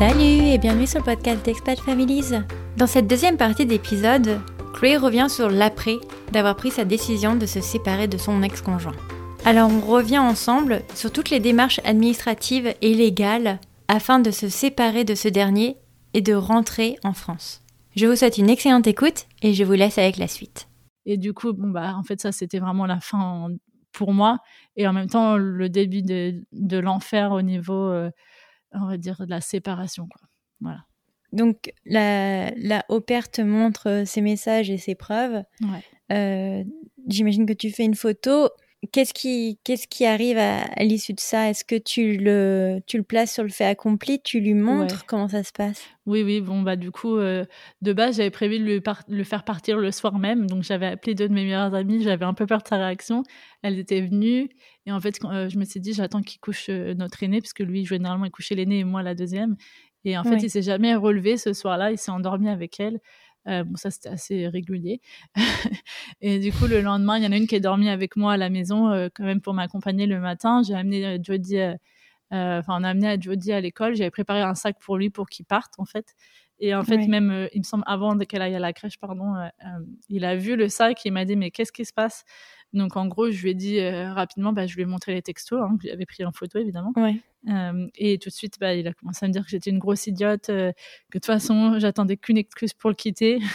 Salut et bienvenue sur le podcast d'Expat Families. Dans cette deuxième partie d'épisode, Chloé revient sur l'après d'avoir pris sa décision de se séparer de son ex-conjoint. Alors on revient ensemble sur toutes les démarches administratives et légales afin de se séparer de ce dernier et de rentrer en France. Je vous souhaite une excellente écoute et je vous laisse avec la suite. Et du coup, bon bah en fait ça c'était vraiment la fin pour moi et en même temps le début de, l'enfer au niveau euh, on va dire de la séparation quoi. Voilà. Donc la, la pair te montre ses messages et ses preuves. Ouais. Euh, J'imagine que tu fais une photo. Qu'est-ce qui, qu'est-ce qui arrive à, à l'issue de ça? Est-ce que tu le, tu le places sur le fait accompli? Tu lui montres? Ouais. comment ça se passe? Oui, oui, bon, bah, du coup, euh, de base, j'avais prévu de le faire partir le soir même. Donc, j'avais appelé deux de mes meilleures amies. J'avais un peu peur de sa réaction. Elle était venue. Et en fait, quand, euh, je me suis dit, j'attends qu'il couche euh, notre aîné, parce que lui, généralement, il couchait l'aîné et moi la deuxième. Et en fait, Ouais. il s'est jamais relevé ce soir-là. Il s'est endormi avec elle. Euh, bon, ça, c'était assez régulier. et du coup, le lendemain, il y en a une qui est dormie avec moi à la maison, euh, quand même pour m'accompagner le matin. J'ai amené euh, Jodie, euh, enfin, on a amené à Jodie à l'école. J'avais préparé un sac pour lui pour qu'il parte, en fait. Et en fait, même, euh, il me semble, avant qu'elle aille à la crèche, pardon, euh, euh, il a vu le sac et il m'a dit, mais qu'est-ce qui se passe? Donc, en gros, je lui ai dit rapidement, bah, je lui ai montré les textos, hein, que j'avais pris en photo, évidemment. Ouais. Euh, et tout de suite, bah, il a commencé à me dire que j'étais une grosse idiote, euh, que de toute façon, j'attendais qu'une excuse pour le quitter.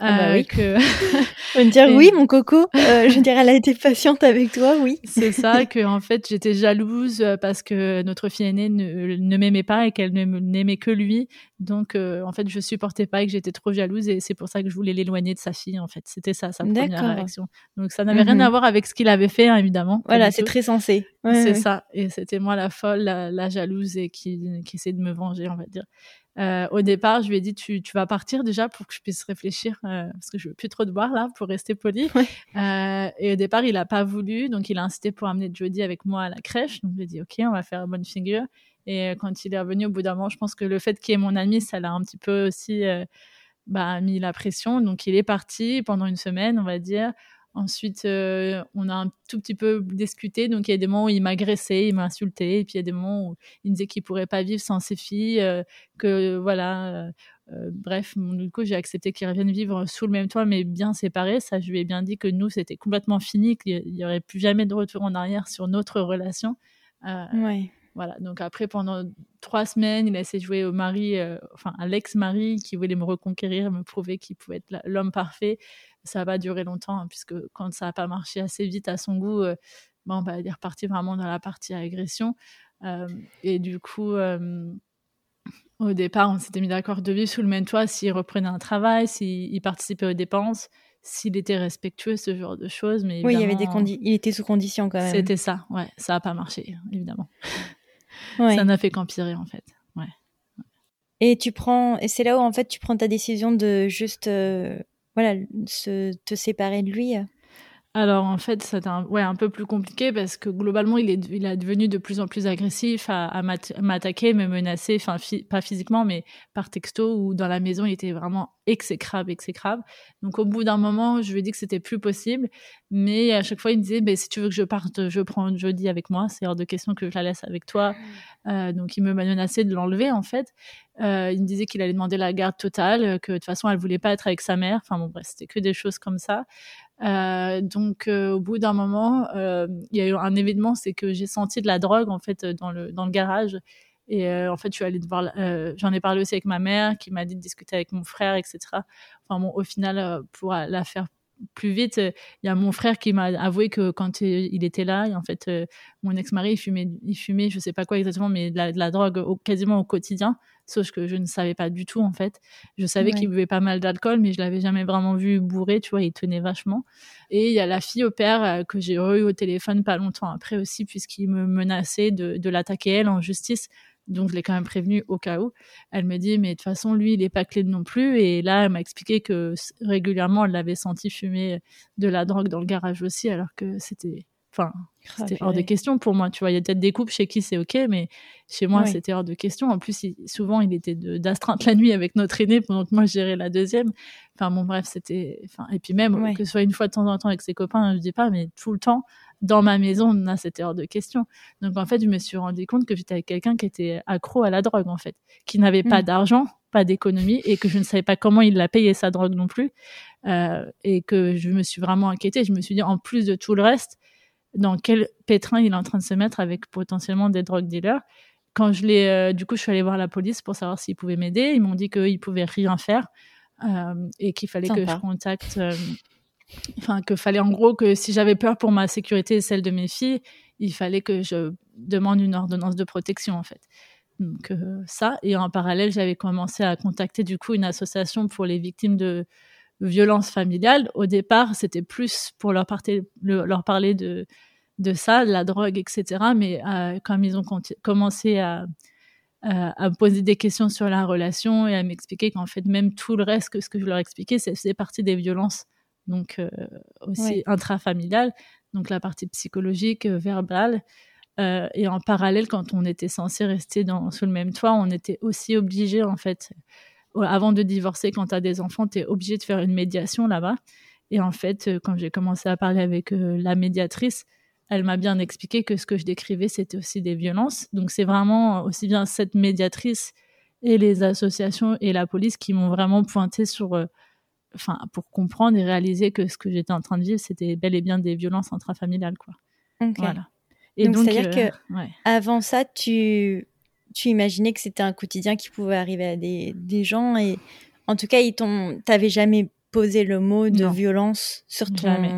Ah bah Euh, oui. que On me dire Et- oui, mon coco. Je dire, elle a été patiente avec toi, oui. c'est ça, que en fait, j'étais jalouse parce que notre fille aînée ne, ne m'aimait pas et qu'elle n'aimait que lui. Donc, euh, en fait, je supportais pas et que j'étais trop jalouse et c'est pour ça que je voulais l'éloigner de sa fille, en fait. C'était ça, sa première réaction. Donc, ça n'avait Mhm. rien à voir avec ce qu'il avait fait, hein, évidemment. Voilà, c'est très sensé. Ouais, c'est ouais. ça. Et c'était moi la folle, la, la jalouse et qui, qui essaie de me venger, on va dire. Euh, au départ, je lui ai dit tu, tu vas partir déjà pour que je puisse réfléchir euh, parce que je veux plus trop te voir là pour rester poli. Ouais. Euh, et au départ, il a pas voulu, donc il a incité pour amener Jodie avec moi à la crèche. Donc j'ai dit ok, on va faire bonne figure. Et euh, quand il est revenu au bout d'un moment, je pense que le fait qu'il ait mon ami, ça l'a un petit peu aussi euh, bah, mis la pression. Donc il est parti pendant une semaine, on va dire. Ensuite, euh, on a un tout petit peu discuté. Donc, il y a des moments où il m'agressait, il m'insultait. Et puis, il y a des moments où il me disait qu'il pourrait pas vivre sans ses filles. que voilà. bref, du coup, j'ai accepté qu'il revienne vivre sous le même toit, mais bien séparés. Ça, je lui ai bien dit que nous, c'était complètement fini, qu'il y aurait plus jamais de retour en arrière sur notre relation. Ouais. Voilà, donc après, pendant trois semaines, il a essayé de jouer au mari, euh, enfin à l'ex-mari qui voulait me reconquérir, me prouver qu'il pouvait être l'homme parfait. Ça n'a pas duré longtemps, hein, puisque quand ça n'a pas marché assez vite à son goût, euh, bon, bah, il est reparti vraiment dans la partie agression. Euh, et du coup, euh, au départ, on s'était mis d'accord de vivre sous le même toit s'il reprenait un travail, s'il il participait aux dépenses, s'il était respectueux, ce genre de choses. Mais Oui, il y avait des il était sous condition quand même. C'était ça, ouais, ça n'a pas marché, évidemment. Ouais. Ça n'a fait qu'empirer, en fait. Ouais. Et tu prends, et c'est là où en fait tu prends ta décision de juste, euh, voilà, se, te séparer de lui. Alors en fait, c'était un, ouais, un peu plus compliqué parce que globalement, il est, il est devenu de plus en plus agressif à, à m'att- m'attaquer, me menacer, enfin pas physiquement, mais par texto ou dans la maison, il était vraiment exécrable, exécrable. Donc au bout d'un moment, je lui ai dit que c'était plus possible, mais à chaque fois, il me disait, ben si tu veux que je parte, je prends jeudi avec moi, c'est hors de question que je la laisse avec toi. Euh, donc il me menaçait de l'enlever en fait. Euh, il me disait qu'il allait demander la garde totale, que de toute façon, elle voulait pas être avec sa mère. Enfin bon, bref, c'était que des choses comme ça. Euh, donc euh, au bout d'un moment, euh, il y a eu un événement, c'est que j'ai senti de la drogue en fait dans le dans le garage. Et en fait, je suis allée euh, j'en ai parlé aussi avec ma mère, qui m'a dit de discuter avec mon frère, etc. Enfin au final, pour la faire plus vite, il y a mon frère qui m'a avoué que quand il était là, en fait, mon ex-mari, fumait, il fumait, je sais pas quoi exactement, mais de la, drogue quasiment au quotidien. Sauf que je ne savais pas du tout, en fait. Je savais Ouais. qu'il buvait pas mal d'alcool, mais je l'avais jamais vraiment vu bourré, tu vois, il tenait vachement. Et il y a la fille au père euh, que j'ai eu au téléphone pas longtemps après aussi, puisqu'il me menaçait de, de l'attaquer elle en justice. Donc, je l'ai quand même prévenue au cas où. Elle me dit, mais de toute façon, lui, il est pas clé non plus. Et là, elle m'a expliqué que régulièrement, elle l'avait senti fumer de la drogue dans le garage aussi, alors que c'était Enfin, Ah, c'était hors de question pour moi. Tu vois, il y a peut-être des couples chez qui c'est ok, mais chez moi, c'était hors de question. En plus, il- souvent, il était d'astreinte la nuit avec notre aîné pendant que moi, je gérais la deuxième. Enfin, bon, bref, c'était. Enfin, et puis même, que ce soit une fois de temps en temps avec ses copains, je dis pas, mais tout le temps, dans ma maison, là, c'était hors de question. Donc, en fait, je me suis rendu compte que j'étais avec quelqu'un qui était accro à la drogue, en fait, qui n'avait pas Mm. d'argent, pas d'économie, et que je ne savais pas comment il l'a payé sa drogue non plus. Euh, et que je me suis vraiment inquiétée. Je me suis dit, en plus de tout le reste, dans quel pétrin il est en train de se mettre avec potentiellement des drogue dealers. Quand je l'ai, euh, du coup, je suis allée voir la police pour savoir s'ils pouvaient m'aider. Ils m'ont dit qu'ils pouvaient rien faire euh, et qu'il fallait que je contacte. euh, Enfin, que fallait en gros que si j'avais peur pour ma sécurité et celle de mes filles, il fallait que je demande une ordonnance de protection en fait. Donc euh, ça et en parallèle, j'avais commencé à contacter du coup une association pour les victimes de violences familiales. Au départ, c'était plus pour leur, parter- le- leur parler de de ça, de la drogue, etc. Mais euh, comme ils ont commencé à, à, à me poser des questions sur la relation et à m'expliquer qu'en fait, même tout le reste que ce que je leur expliquais, c'est c'est partie des violences, donc euh, aussi Ouais. intrafamiliales, donc la partie psychologique, euh, verbale. Euh, et en parallèle, quand on était censé rester dans, sous le même toit, on était aussi obligé, en fait, avant de divorcer, quand tu as des enfants, tu es obligé de faire une médiation là-bas. Et en fait, euh, quand j'ai commencé à parler avec euh, la médiatrice, elle m'a bien expliqué que ce que je décrivais, c'était aussi des violences. Donc c'est vraiment aussi bien cette médiatrice et les associations et la police qui m'ont vraiment pointé sur, euh, pour comprendre et réaliser que ce que j'étais en train de vivre, c'était bel et bien des violences intrafamiliales, quoi. Ok. Voilà. Et Donc, donc, c'est-à-dire euh, ouais. Avant ça, tu, tu imaginais que c'était un quotidien qui pouvait arriver à des, des gens et en tout cas, ils t'ont, t'avais jamais posé le mot de Non. violence sur ton, Jamais.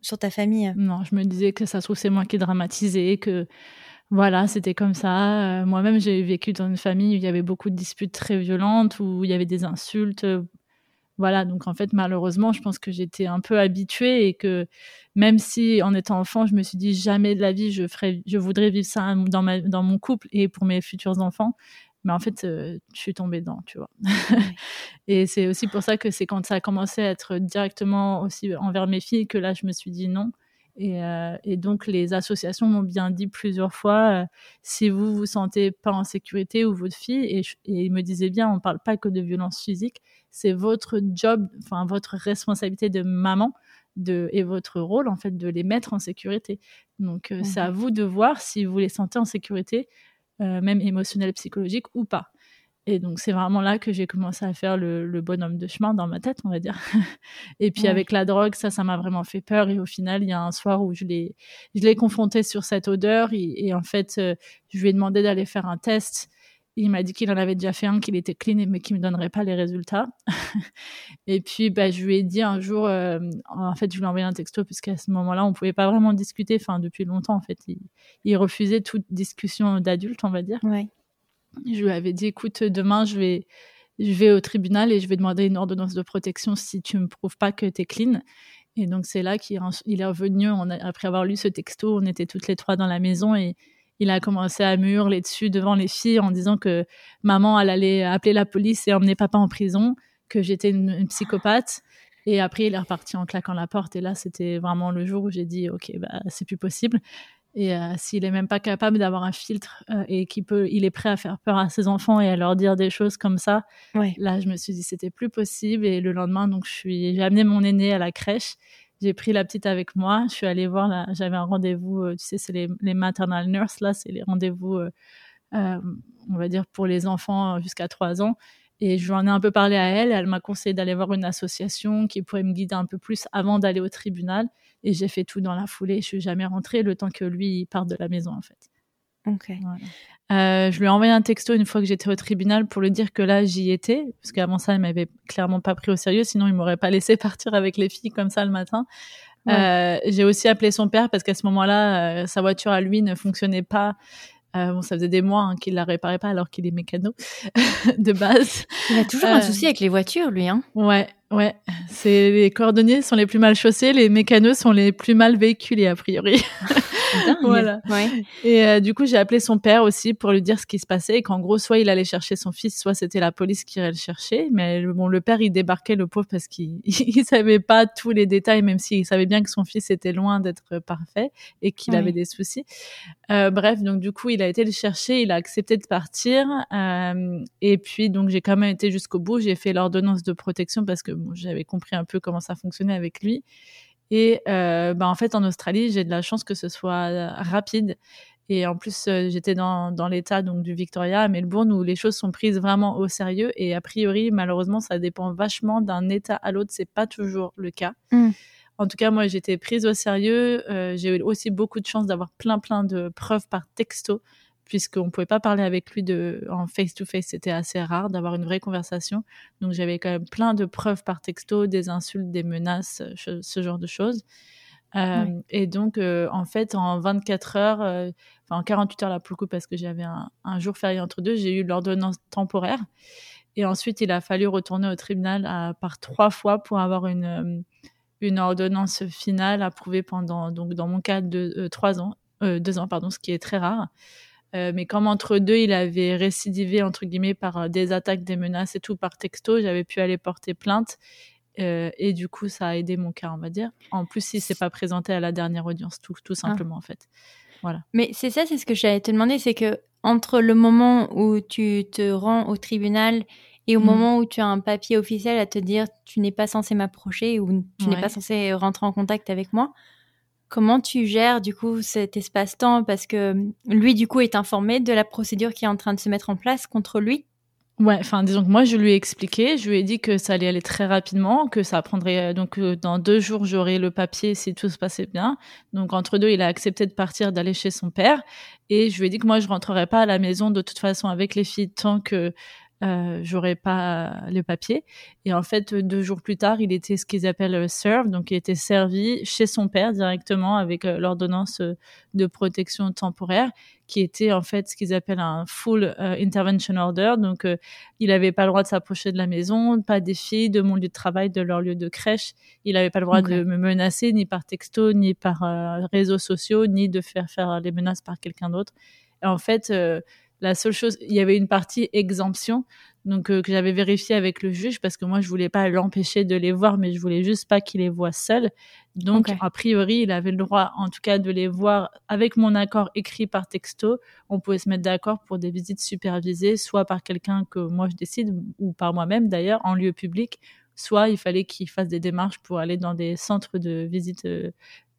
sur ta famille? Non, je me disais que ça se trouve, c'est moi qui dramatisais, que voilà, c'était comme ça. Euh, Moi-même, j'ai vécu dans une famille où il y avait beaucoup de disputes très violentes, où il y avait des insultes. Voilà, donc en fait, malheureusement, je pense que j'étais un peu habituée et que même si en étant enfant, je me suis dit jamais de la vie, je, ferais, je voudrais vivre ça dans, ma, dans mon couple et pour mes futurs enfants. Mais en fait, euh, je suis tombée dedans, tu vois. Et c'est aussi pour ça que c'est quand ça a commencé à être directement aussi envers mes filles que là, je me suis dit non. Et, euh, et donc, les associations m'ont bien dit plusieurs fois, euh, si vous vous sentez pas en sécurité ou votre fille, et, je- et ils me disaient bien, on parle pas que de violence physique, c'est votre job, enfin votre responsabilité de maman de, et votre rôle en fait de les mettre en sécurité. Donc, euh, c'est à vous de voir si vous les sentez en sécurité, même émotionnelle, psychologique ou pas. Et donc, c'est vraiment là que j'ai commencé à faire le, le bonhomme de chemin dans ma tête, on va dire. et puis, Ouais. avec la drogue, ça, ça m'a vraiment fait peur. Et au final, il y a un soir où je l'ai, je l'ai confronté sur cette odeur. Et, et en fait, euh, je lui ai demandé d'aller faire un test. Il m'a dit qu'il en avait déjà fait un, qu'il était clean, mais qu'il me donnerait pas les résultats. et puis, bah, je lui ai dit un jour, euh, en fait, je lui ai envoyé un texto, puisqu'à ce moment-là, on pouvait pas vraiment discuter. Enfin, depuis longtemps, en fait, il, il refusait toute discussion d'adulte, on va dire. Ouais. Je lui avais dit, écoute, demain, je vais, je vais au tribunal et je vais demander une ordonnance de protection si tu me prouves pas que tu es clean. Et donc, c'est là qu'il il est revenu, après avoir lu ce texto, on était toutes les trois dans la maison et il a commencé à hurler dessus devant les filles en disant que maman, elle allait appeler la police et emmener papa en prison, que j'étais une, une psychopathe. Et après, il est reparti en claquant la porte. Et là, c'était vraiment le jour où j'ai dit, OK, bah, c'est plus possible. Et euh, s'il est même pas capable d'avoir un filtre euh, et qu'il peut, il est prêt à faire peur à ses enfants et à leur dire des choses comme ça, Ouais. là, je me suis dit c'était plus possible. Et le lendemain, donc, je suis, j'ai amené mon aîné à la crèche. J'ai pris la petite avec moi. Je suis allée voir. J'avais un rendez-vous. euh, tu sais, c'est les, les maternal nurses là, c'est les rendez-vous, on va dire pour les enfants jusqu'à 3 ans. Et je lui en ai un peu parlé à elle. Elle m'a conseillé d'aller voir une association qui pourrait me guider un peu plus avant d'aller au tribunal. Et j'ai fait tout dans la foulée. Je suis jamais rentrée le temps que lui il parte de la maison en fait. Ok. Euh, je lui ai envoyé un texto une fois que j'étais au tribunal pour lui dire que là j'y étais, parce qu'avant ça il m'avait clairement pas pris au sérieux, sinon il m'aurait pas laissé partir avec les filles comme ça le matin. Euh, j'ai aussi appelé son père parce qu'à ce moment-là, euh, sa voiture à lui ne fonctionnait pas. Euh, bon, ça faisait des mois hein, qu'il la réparait pas alors qu'il est mécano de base. Il a toujours un Euh, souci avec les voitures, lui. Hein. Ouais, ouais. C'est les cordonniers sont les plus mal chaussés, les mécanos sont les plus mal véhiculés a priori. voilà. Et euh, du coup, j'ai appelé son père aussi pour lui dire ce qui se passait et qu'en gros, soit il allait chercher son fils, soit c'était la police qui irait le chercher. Mais bon, le père, il débarquait le pauvre parce qu'il il savait pas tous les détails, même s'il savait bien que son fils était loin d'être parfait et qu'il avait des soucis. Euh, bref, donc du coup, il a été le chercher, il a accepté de partir. Euh, et puis, donc, j'ai quand même été jusqu'au bout. J'ai fait l'ordonnance de protection parce que bon, j'avais compris un peu comment ça fonctionnait avec lui. Et euh, bah, en fait, en Australie, j'ai de la chance que ce soit euh, rapide. Et en plus, euh, j'étais dans, dans l'état donc du Victoria, à Melbourne, où les choses sont prises vraiment au sérieux. Et a priori, malheureusement, ça dépend vachement d'un état à l'autre. C'est pas toujours le cas. Mm. En tout cas, moi, j'étais prise au sérieux. Euh, j'ai eu aussi beaucoup de chance d'avoir plein, plein de preuves par texto puisqu'on ne pouvait pas parler avec lui de, en face-to-face, c'était assez rare d'avoir une vraie conversation. Donc j'avais quand même plein de preuves par texto, des insultes, des menaces, ce genre de choses. Euh, et donc, euh, en fait, en 24 heures, euh, enfin en 48 heures là pour le coup, parce que j'avais un, un, jour férié entre deux, j'ai eu l'ordonnance temporaire. Et ensuite, il a fallu retourner au tribunal à, par trois fois pour avoir une, une ordonnance finale approuvée pendant, donc dans mon cas, de, trois ans, deux ans, pardon, ce qui est très rare. Euh, mais comme entre deux, il avait récidivé entre guillemets par euh, des attaques, des menaces et tout par texto, j'avais pu aller porter plainte euh, et du coup ça a aidé mon cas, on va dire. En plus, il s'est pas présenté à la dernière audience, tout, tout ah. simplement en fait. Voilà. Mais c'est ça, c'est ce que j'allais te demander, c'est que entre le moment où tu te rends au tribunal et au mmh. moment où tu as un papier officiel à te dire tu n'es pas censé m'approcher ou tu n'es pas censé rentrer en contact avec moi, Comment tu gères du coup cet espace-temps? Parce que lui du coup est informé de la procédure qui est en train de se mettre en place contre lui. Ouais, enfin disons que moi je lui ai expliqué, je lui ai dit que ça allait aller très rapidement, que ça prendrait donc euh, dans deux jours j'aurai le papier si tout se passait bien. Donc entre deux il a accepté de partir d'aller chez son père. Et je lui ai dit que moi je rentrerai pas à la maison de toute façon avec les filles tant que euh, j'aurais pas le papier. Et en fait, deux jours plus tard, il était ce qu'ils appellent euh, serve, donc il était servi chez son père directement avec euh, l'ordonnance de protection temporaire, qui était en fait ce qu'ils appellent un full intervention order. Donc, il n'avait pas le droit de s'approcher de la maison, pas des filles, de mon lieu de travail, de leur lieu de crèche. Il n'avait pas le droit de me menacer ni par texto, ni par réseaux sociaux, ni de faire faire les menaces par quelqu'un d'autre. Et en fait, la seule chose, il y avait une partie exemption, donc euh, que j'avais vérifié avec le juge parce que moi je voulais pas l'empêcher de les voir, mais je voulais juste pas qu'il les voit seul. Donc a priori, il avait le droit, en tout cas, de les voir avec mon accord écrit par texto. On pouvait se mettre d'accord pour des visites supervisées, soit par quelqu'un que moi je décide ou par moi-même d'ailleurs en lieu public, soit il fallait qu'il fasse des démarches pour aller dans des centres de visite euh,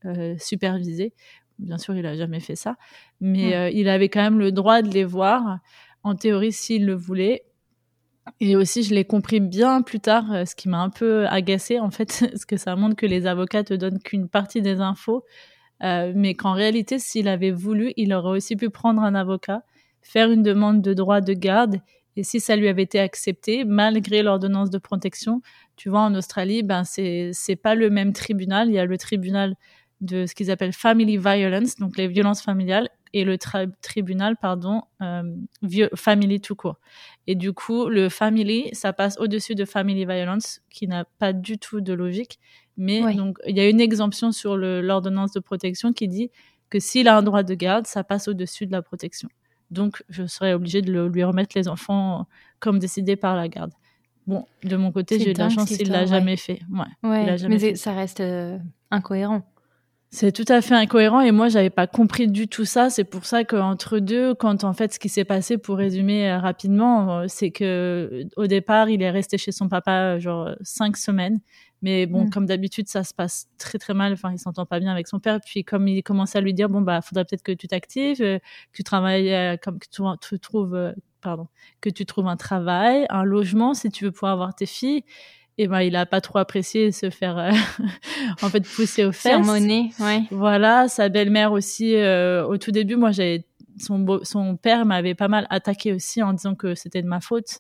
euh supervisés bien sûr, il a jamais fait ça, mais euh, il avait quand même le droit de les voir, en théorie, s'il le voulait. Et aussi, je l'ai compris bien plus tard, euh, ce qui m'a un peu agacé en fait, parce que ça montre que les avocats te donnent qu'une partie des infos, euh, mais qu'en réalité, s'il avait voulu, il aurait aussi pu prendre un avocat, faire une demande de droit de garde, et si ça lui avait été accepté, malgré l'ordonnance de protection, tu vois, en Australie, ben c'est c'est pas le même tribunal. Il y a le tribunal de ce qu'ils appellent family violence, donc les violences familiales, et le tribunal, pardon, euh, family tout court. Et du coup, le family, ça passe au-dessus de family violence, qui n'a pas du tout de logique. Mais donc, il y a une exemption sur l'ordonnance de protection qui dit que s'il a un droit de garde, ça passe au-dessus de la protection. Donc, je serais obligée de lui remettre les enfants comme décidé par la garde. Bon, de mon côté, j'ai eu de la chance, il l'a jamais fait. Ouais, mais ça reste euh, incohérent. C'est tout à fait incohérent et moi j'avais pas compris du tout ça. C'est pour ça qu'entre deux, quand en fait ce qui s'est passé, pour résumer euh, rapidement, euh, c'est que au départ il est resté chez son papa euh, genre cinq semaines. Mais bon, mm. comme d'habitude, ça se passe très très mal. Enfin, il s'entend pas bien avec son père. Puis comme il commençait à lui dire, bon bah, faudrait peut-être que tu t'actives, que tu travailles, comme que tu, tu trouves, pardon, que tu trouves un travail, un logement, si tu veux pouvoir avoir tes filles et ben il a pas trop apprécié se faire euh, en fait pousser aux fesses. Sermonner, ouais. Voilà, sa belle-mère aussi euh, au tout début, moi j'avais son son père m'avait pas mal attaqué aussi en disant que c'était de ma faute.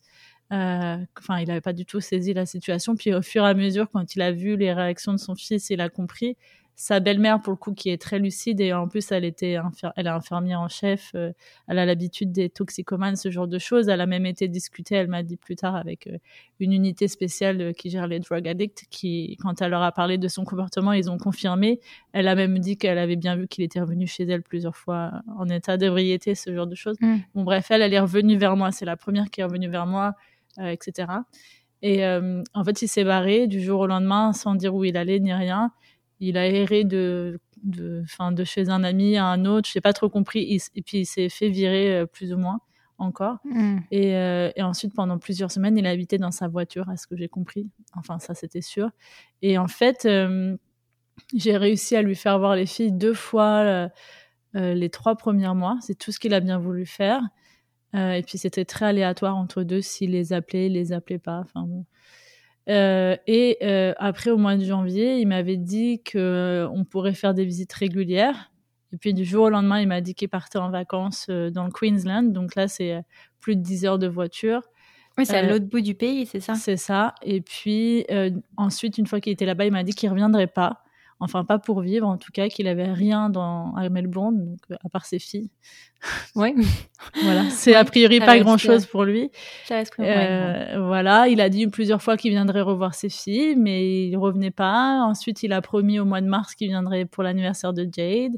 Euh, enfin, il avait pas du tout saisi la situation. Puis au fur et à mesure, quand il a vu les réactions de son fils, il a compris. Sa belle-mère pour le coup qui est très lucide et en plus elle était elle est infirmière en chef euh, elle a l'habitude des toxicomanes ce genre de choses. Elle a même été discutée elle m'a dit plus tard avec euh, une unité spéciale euh, qui gère les drug addicts qui quand elle leur a parlé de son comportement ils ont confirmé. Elle a même dit qu'elle avait bien vu qu'il était revenu chez elle plusieurs fois en état d'ébriété ce genre de choses. Mm. bon bref elle elle est revenue vers moi. C'est la première qui est revenue vers moi etc et en fait il s'est barré du jour au lendemain sans dire où il allait ni rien il a erré de de, fin, de chez un ami à un autre, je n'ai pas trop compris, et puis il s'est fait virer euh, plus ou moins encore. Et, euh, et, ensuite, pendant plusieurs semaines, il a habité dans sa voiture, à ce que j'ai compris. Enfin, ça, c'était sûr. Et en fait, euh, j'ai réussi à lui faire voir les filles deux fois les trois premiers mois. C'est tout ce qu'il a bien voulu faire. et puis, c'était très aléatoire entre deux, s'il les appelait, les appelait pas. Enfin, bon. Euh, et euh, après, au mois de janvier, il m'avait dit qu'on euh, pourrait faire des visites régulières. Et puis du jour au lendemain, il m'a dit qu'il partait en vacances dans le Queensland. Donc là, c'est plus de 10 heures de voiture. Oui, c'est à l'autre bout du pays, c'est ça? C'est ça. Et puis ensuite, une fois qu'il était là-bas, il m'a dit qu'il reviendrait pas enfin pas pour vivre en tout cas, qu'il avait rien dans à Melbourne, donc euh, à part ses filles. Oui. voilà, c'est a priori pas grand-chose pour lui. Euh, voilà, il a dit plusieurs fois qu'il viendrait revoir ses filles, mais il revenait pas. Ensuite, il a promis au mois de mars qu'il viendrait pour l'anniversaire de Jade.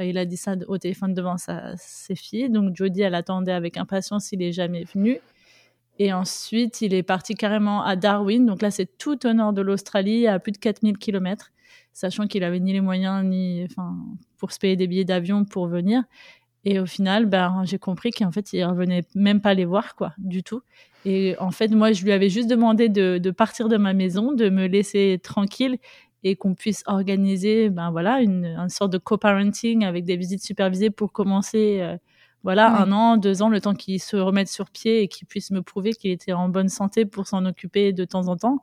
Euh, il a dit ça au téléphone devant sa, ses filles. Donc Jodie, elle attendait avec impatience, il est jamais venu. Et ensuite, il est parti carrément à Darwin. Donc là, c'est tout au nord de l'Australie, à plus de 4000 km sachant qu'il avait ni les moyens ni enfin pour se payer des billets d'avion pour venir. Et au final, ben, j'ai compris qu'en fait, il revenait même pas les voir, quoi, du tout. Et en fait, moi, je lui avais juste demandé de, de partir de ma maison, de me laisser tranquille et qu'on puisse organiser, ben voilà, une, une sorte de co-parenting avec des visites supervisées pour commencer, euh, voilà, un an, deux ans, le temps qu'il se remette sur pied et qu'il puisse me prouver qu'il était en bonne santé pour s'en occuper de temps en temps.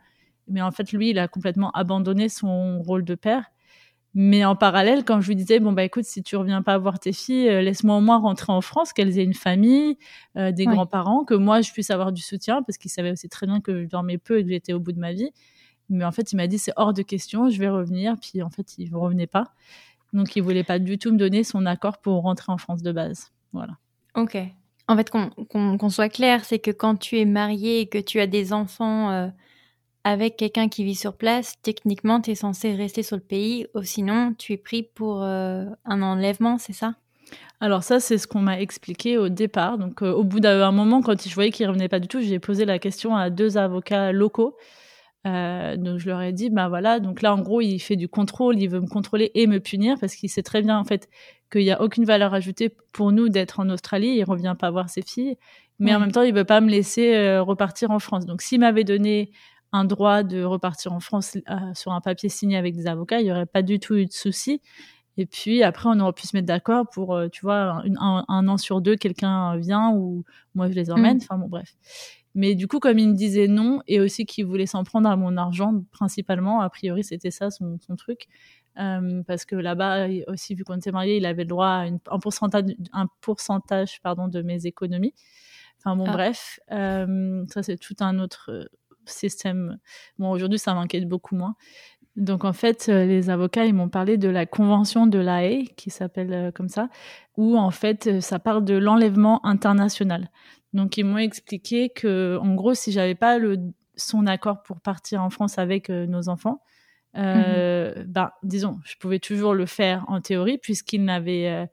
Mais en fait, lui, il a complètement abandonné son rôle de père. Mais en parallèle, quand je lui disais, bon, bah écoute, si tu reviens pas voir tes filles, euh, laisse-moi au moins rentrer en France, qu'elles aient une famille, euh, des grands-parents, que moi, je puisse avoir du soutien, parce qu'il savait aussi très bien que je dormais peu et que j'étais au bout de ma vie. Mais en fait, il m'a dit, c'est hors de question, je vais revenir. Puis en fait, il ne revenait pas. Donc, il voulait pas du tout me donner son accord pour rentrer en France de base. Voilà. Ok. En fait, qu'on soit clair, c'est que quand tu es marié et que tu as des enfants euh, avec quelqu'un qui vit sur place, techniquement, tu es censé rester sur le pays, ou sinon, tu es pris pour euh, un enlèvement, c'est ça? Alors ça, c'est ce qu'on m'a expliqué au départ. Donc euh, au bout d'un moment, quand je voyais qu'il revenait pas du tout, j'ai posé la question à deux avocats locaux. Euh, donc je leur ai dit, bah voilà, donc là en gros, il fait du contrôle, il veut me contrôler et me punir parce qu'il sait très bien en fait qu'il n'y a aucune valeur ajoutée pour nous d'être en Australie. Il revient pas voir ses filles, mais en même temps, il veut pas me laisser repartir en France. Donc s'il m'avait donné un droit de repartir en France euh, sur un papier signé avec des avocats, il n'y aurait pas du tout eu de souci. Et puis après, on aurait pu se mettre d'accord pour, euh, tu vois, un, an sur deux, quelqu'un vient ou moi je les emmène. Mm. Enfin bon, bref. Mais du coup, comme il me disait non et aussi qu'il voulait s'en prendre à mon argent, principalement, a priori c'était ça son, truc. Euh, parce que là-bas aussi, vu qu'on était mariés, il avait le droit à un pourcentage, un pourcentage pardon, de mes économies. Enfin bon, ah. bref, ça c'est tout un autre système. Bon, aujourd'hui, ça m'inquiète beaucoup moins. Donc, en fait, euh, les avocats, ils m'ont parlé de la convention de la Haye, qui s'appelle euh, comme ça, où, en fait, euh, ça parle de l'enlèvement international. Donc, ils m'ont expliqué que, en gros, si j'avais pas le, son accord pour partir en France avec nos enfants, euh, ben, disons, je pouvais toujours le faire en théorie, puisqu'il n'avait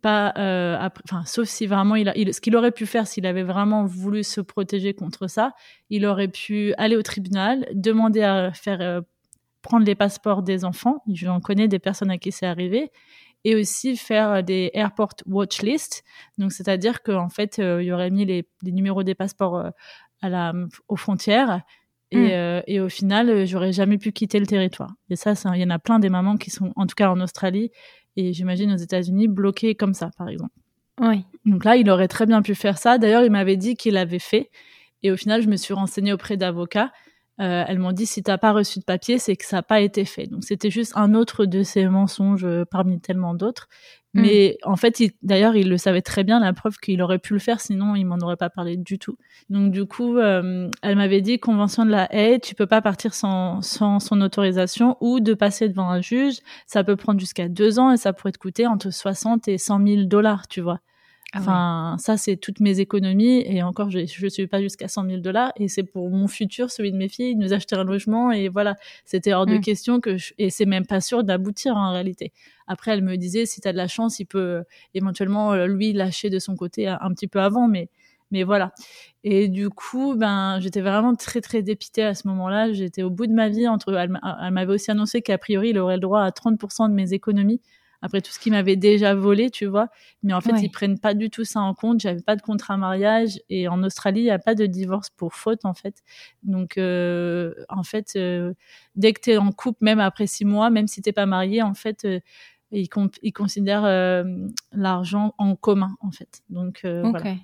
pas, euh, enfin, sauf si vraiment il, a, ce qu'il aurait pu faire s'il avait vraiment voulu se protéger contre ça, il aurait pu aller au tribunal, demander à faire euh, prendre les passeports des enfants. J'en connais des personnes à qui c'est arrivé, et aussi faire des airport watch list. Donc, c'est-à-dire qu'en fait, euh, il aurait mis les, les numéros des passeports à la, aux frontières. Et, mm. et, au final, j'aurais jamais pu quitter le territoire. Et ça, il y en a plein des mamans qui sont, en tout cas en Australie, et j'imagine aux États-Unis bloqué comme ça, par exemple. Oui. Donc là, il aurait très bien pu faire ça. D'ailleurs, il m'avait dit qu'il l'avait fait. Et au final, je me suis renseignée auprès d'avocats euh, elles m'ont dit si t'as pas reçu de papier, c'est que ça n'a pas été fait. Donc c'était juste un autre de ces mensonges euh, parmi tellement d'autres. Mm. Mais en fait, d'ailleurs, il le savait très bien, la preuve qu'il aurait pu le faire, sinon il m'en aurait pas parlé du tout. Donc du coup, euh, elle m'avait dit convention de la haie, tu peux pas partir sans, sans son autorisation ou de passer devant un juge. Ça peut prendre jusqu'à deux ans et ça pourrait te coûter entre 60 et 100 000 dollars, tu vois. Ah enfin, ça, c'est toutes mes économies. Et encore, je ne suis pas jusqu'à 100 000 dollars. Et c'est pour mon futur, celui de mes filles, nous acheter un logement. Et voilà, c'était hors de mm. question que je... Et c'est même pas sûr d'aboutir en réalité. Après, elle me disait, si tu as de la chance, il peut éventuellement, euh, lui, lâcher de son côté un, petit peu avant. Mais, mais voilà. Et du coup, ben, j'étais vraiment très, très dépitée à ce moment-là. J'étais au bout de ma vie. Entre... Elle m'avait aussi annoncé qu'à priori, il aurait le droit à 30% de mes économies après tout ce qu'ils m'avaient déjà volé, tu vois. Mais en fait, ils prennent pas du tout ça en compte. J'avais pas de contrat mariage et en Australie, il y a pas de divorce pour faute en fait. Donc, euh, en fait, euh, dès que tu es en couple, même après six mois, même si t'es pas marié, en fait, euh, ils, ils, considèrent l'argent en commun en fait. Donc voilà.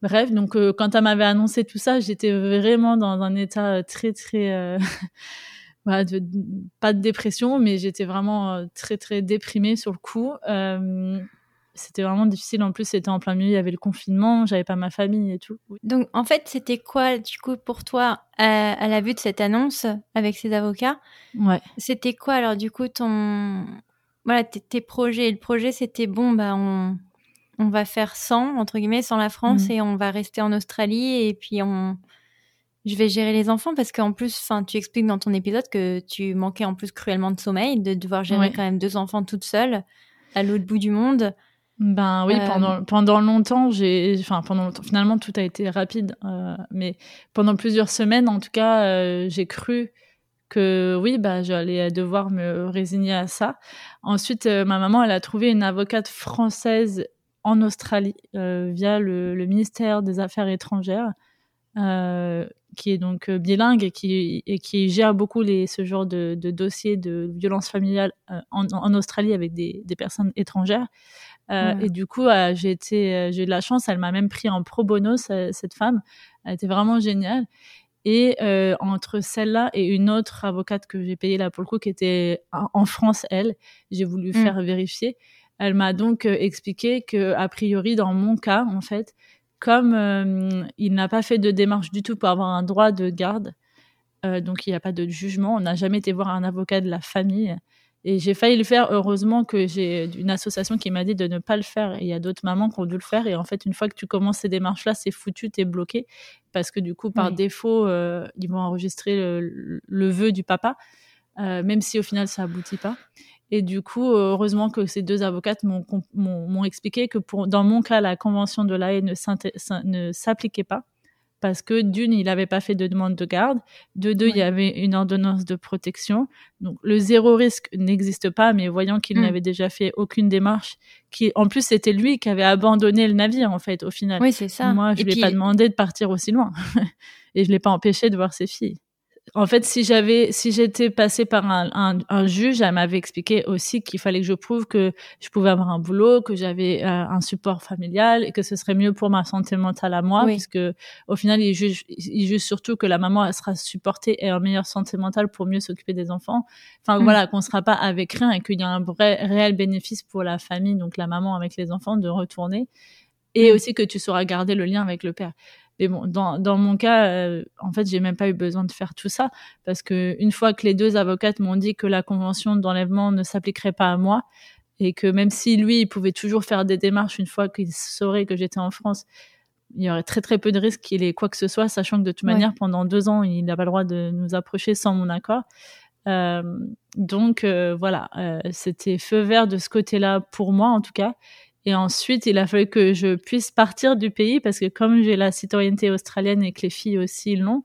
Bref, donc quand elle m'avait annoncé tout ça, j'étais vraiment dans un état très très voilà, de, pas de dépression, mais j'étais vraiment euh, très très déprimée sur le coup. Euh, c'était vraiment difficile. En plus, c'était en plein milieu, il y avait le confinement, j'avais pas ma famille et tout. Donc, en fait, c'était quoi, du coup, pour toi, à, la vue de cette annonce avec ces avocats? Ouais. C'était quoi, alors, du coup, ton. Voilà, tes, projets? Le projet, c'était bon, bah, on, on va faire sans, entre guillemets, sans la France mmh. et on va rester en Australie et puis on, je vais gérer les enfants parce qu'en plus, enfin, tu expliques dans ton épisode que tu manquais en plus cruellement de sommeil, de devoir gérer quand même deux enfants toute seule à l'autre bout du monde. Ben oui, euh, pendant pendant longtemps, j'ai, enfin pendant longtemps, finalement tout a été rapide, euh, mais pendant plusieurs semaines, en tout cas, euh, j'ai cru que oui, bah j'allais devoir me résigner à ça. Ensuite, ma maman, elle a trouvé une avocate française en Australie via le, le, ministère des Affaires étrangères. Euh, qui est donc euh, bilingue et qui, et qui gère beaucoup les, ce genre de, de dossiers de violence familiale euh, en, en, Australie avec des, des personnes étrangères. Euh, Et du coup, euh, j'ai été, j'ai eu de la chance. Elle m'a même pris en pro bono cette femme. Elle était vraiment géniale. Et euh, entre celle-là et une autre avocate que j'ai payée là pour le coup, qui était en France, elle, j'ai voulu mm. faire vérifier. Elle m'a donc expliqué que a priori, dans mon cas, en fait, comme euh, il n'a pas fait de démarche du tout pour avoir un droit de garde, euh, donc il n'y a pas de jugement. On n'a jamais été voir un avocat de la famille. Et j'ai failli le faire. Heureusement que j'ai une association qui m'a dit de ne pas le faire. Et il y a d'autres mamans qui ont dû le faire. Et en fait, une fois que tu commences ces démarches-là, c'est foutu, t'es bloqué. Parce que du coup, par défaut, euh, ils vont enregistrer le, le, vœu du papa, même si au final, ça aboutit pas. Et du coup, heureusement que ces deux avocates m'ont expliqué que pour, dans mon cas, la convention de l'AE ne s'appliquait pas parce que d'une, il n'avait pas fait de demande de garde, de deux, il y avait une ordonnance de protection. Donc le zéro risque n'existe pas, mais voyant qu'il mm. n'avait déjà fait aucune démarche, qui en plus c'était lui qui avait abandonné le navire en fait au final. Oui, c'est ça. Moi, je lui ai pas demandé de partir aussi loin, et je l'ai pas empêché de voir ses filles en fait, si j'avais, si j'étais passée par un, un, juge, elle m'avait expliqué aussi qu'il fallait que je prouve que je pouvais avoir un boulot, que j'avais euh, un support familial et que ce serait mieux pour ma santé mentale à moi, puisque au final, il juge, il juge surtout que la maman elle sera supportée et en meilleure santé mentale pour mieux s'occuper des enfants. Enfin mm. voilà, qu'on sera pas avec rien et qu'il y a un vrai réel bénéfice pour la famille, donc la maman avec les enfants, de retourner et mm. aussi que tu sauras garder le lien avec le père. Mais bon, dans, dans mon cas, euh, en fait, j'ai même pas eu besoin de faire tout ça parce que une fois que les deux avocates m'ont dit que la convention d'enlèvement ne s'appliquerait pas à moi et que même si lui, il pouvait toujours faire des démarches une fois qu'il saurait que j'étais en France, il y aurait très très peu de risques qu'il ait quoi que ce soit, sachant que de toute manière, pendant deux ans, il n'a pas le droit de nous approcher sans mon accord. Euh, donc euh, voilà, euh, c'était feu vert de ce côté-là pour moi en tout cas. Et ensuite, il a fallu que je puisse partir du pays parce que comme j'ai la citoyenneté australienne et que les filles aussi l'ont,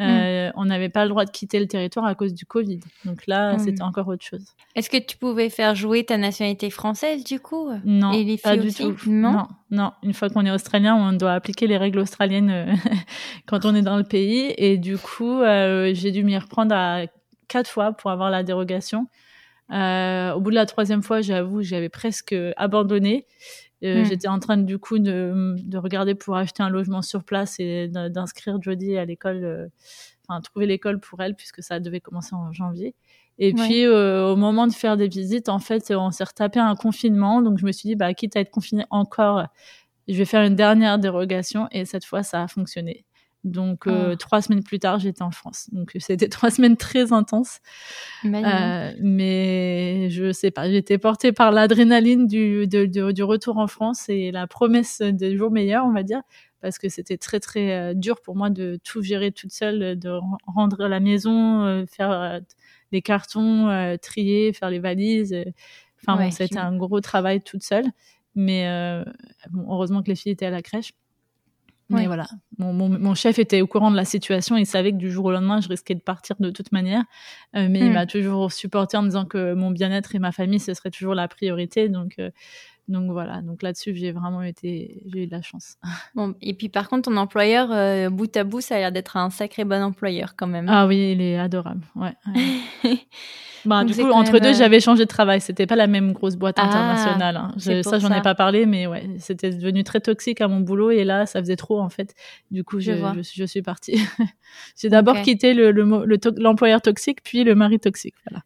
euh, mm. on n'avait pas le droit de quitter le territoire à cause du Covid. Donc là, mm. c'était encore autre chose. Est-ce que tu pouvais faire jouer ta nationalité française du coup? Non, et les filles pas du tout. Non, non, Une fois qu'on est australien, on doit appliquer les règles australiennes euh, quand on est dans le pays. Et du coup, euh, j'ai dû m'y reprendre à quatre fois pour avoir la dérogation. Euh, au bout de la troisième fois, j'avoue, j'avais presque abandonné. Euh, hmm. J'étais en train du coup de, de, regarder pour acheter un logement sur place et d'inscrire Jodie à l'école, euh, enfin trouver l'école pour elle puisque ça devait commencer en janvier. Et puis au moment de faire des visites, en fait, on s'est retapé un confinement, donc je me suis dit bah quitte à être confiné encore, je vais faire une dernière dérogation et cette fois ça a fonctionné. Donc euh, oh. trois semaines plus tard, j'étais en France. Donc c'était trois semaines très intenses. Euh, mais je sais pas, j'étais portée par l'adrénaline du, du retour en France et la promesse des jours meilleurs, on va dire, parce que c'était très très euh, dur pour moi de tout gérer toute seule, de rendre la maison, faire les cartons, trier, faire les valises. Enfin bon, c'était un gros travail toute seule. Mais heureusement que les filles étaient à la crèche. Mais voilà, mon, mon, chef était au courant de la situation, il savait que du jour au lendemain, je risquais de partir de toute manière, euh, mais il hmm. m'a toujours supporté en me disant que mon bien-être et ma famille, ce serait toujours la priorité. Donc, euh, donc voilà, donc là-dessus, j'ai vraiment été, j'ai eu de la chance. Bon, et puis par contre, ton employeur, euh, bout à bout, ça a l'air d'être un sacré bon employeur quand même. Ah oui, il est adorable, ouais. Bah, du coup, entre deux, euh, j'avais changé de travail. C'était pas la même grosse boîte ah, internationale. Hein. ça, j'en ai pas parlé, mais ouais, c'était devenu très toxique à mon boulot et là, ça faisait trop en fait. Du coup, je, je, je, suis partie. J'ai d'abord quitté le, l'employeur toxique, puis le mari toxique. Voilà.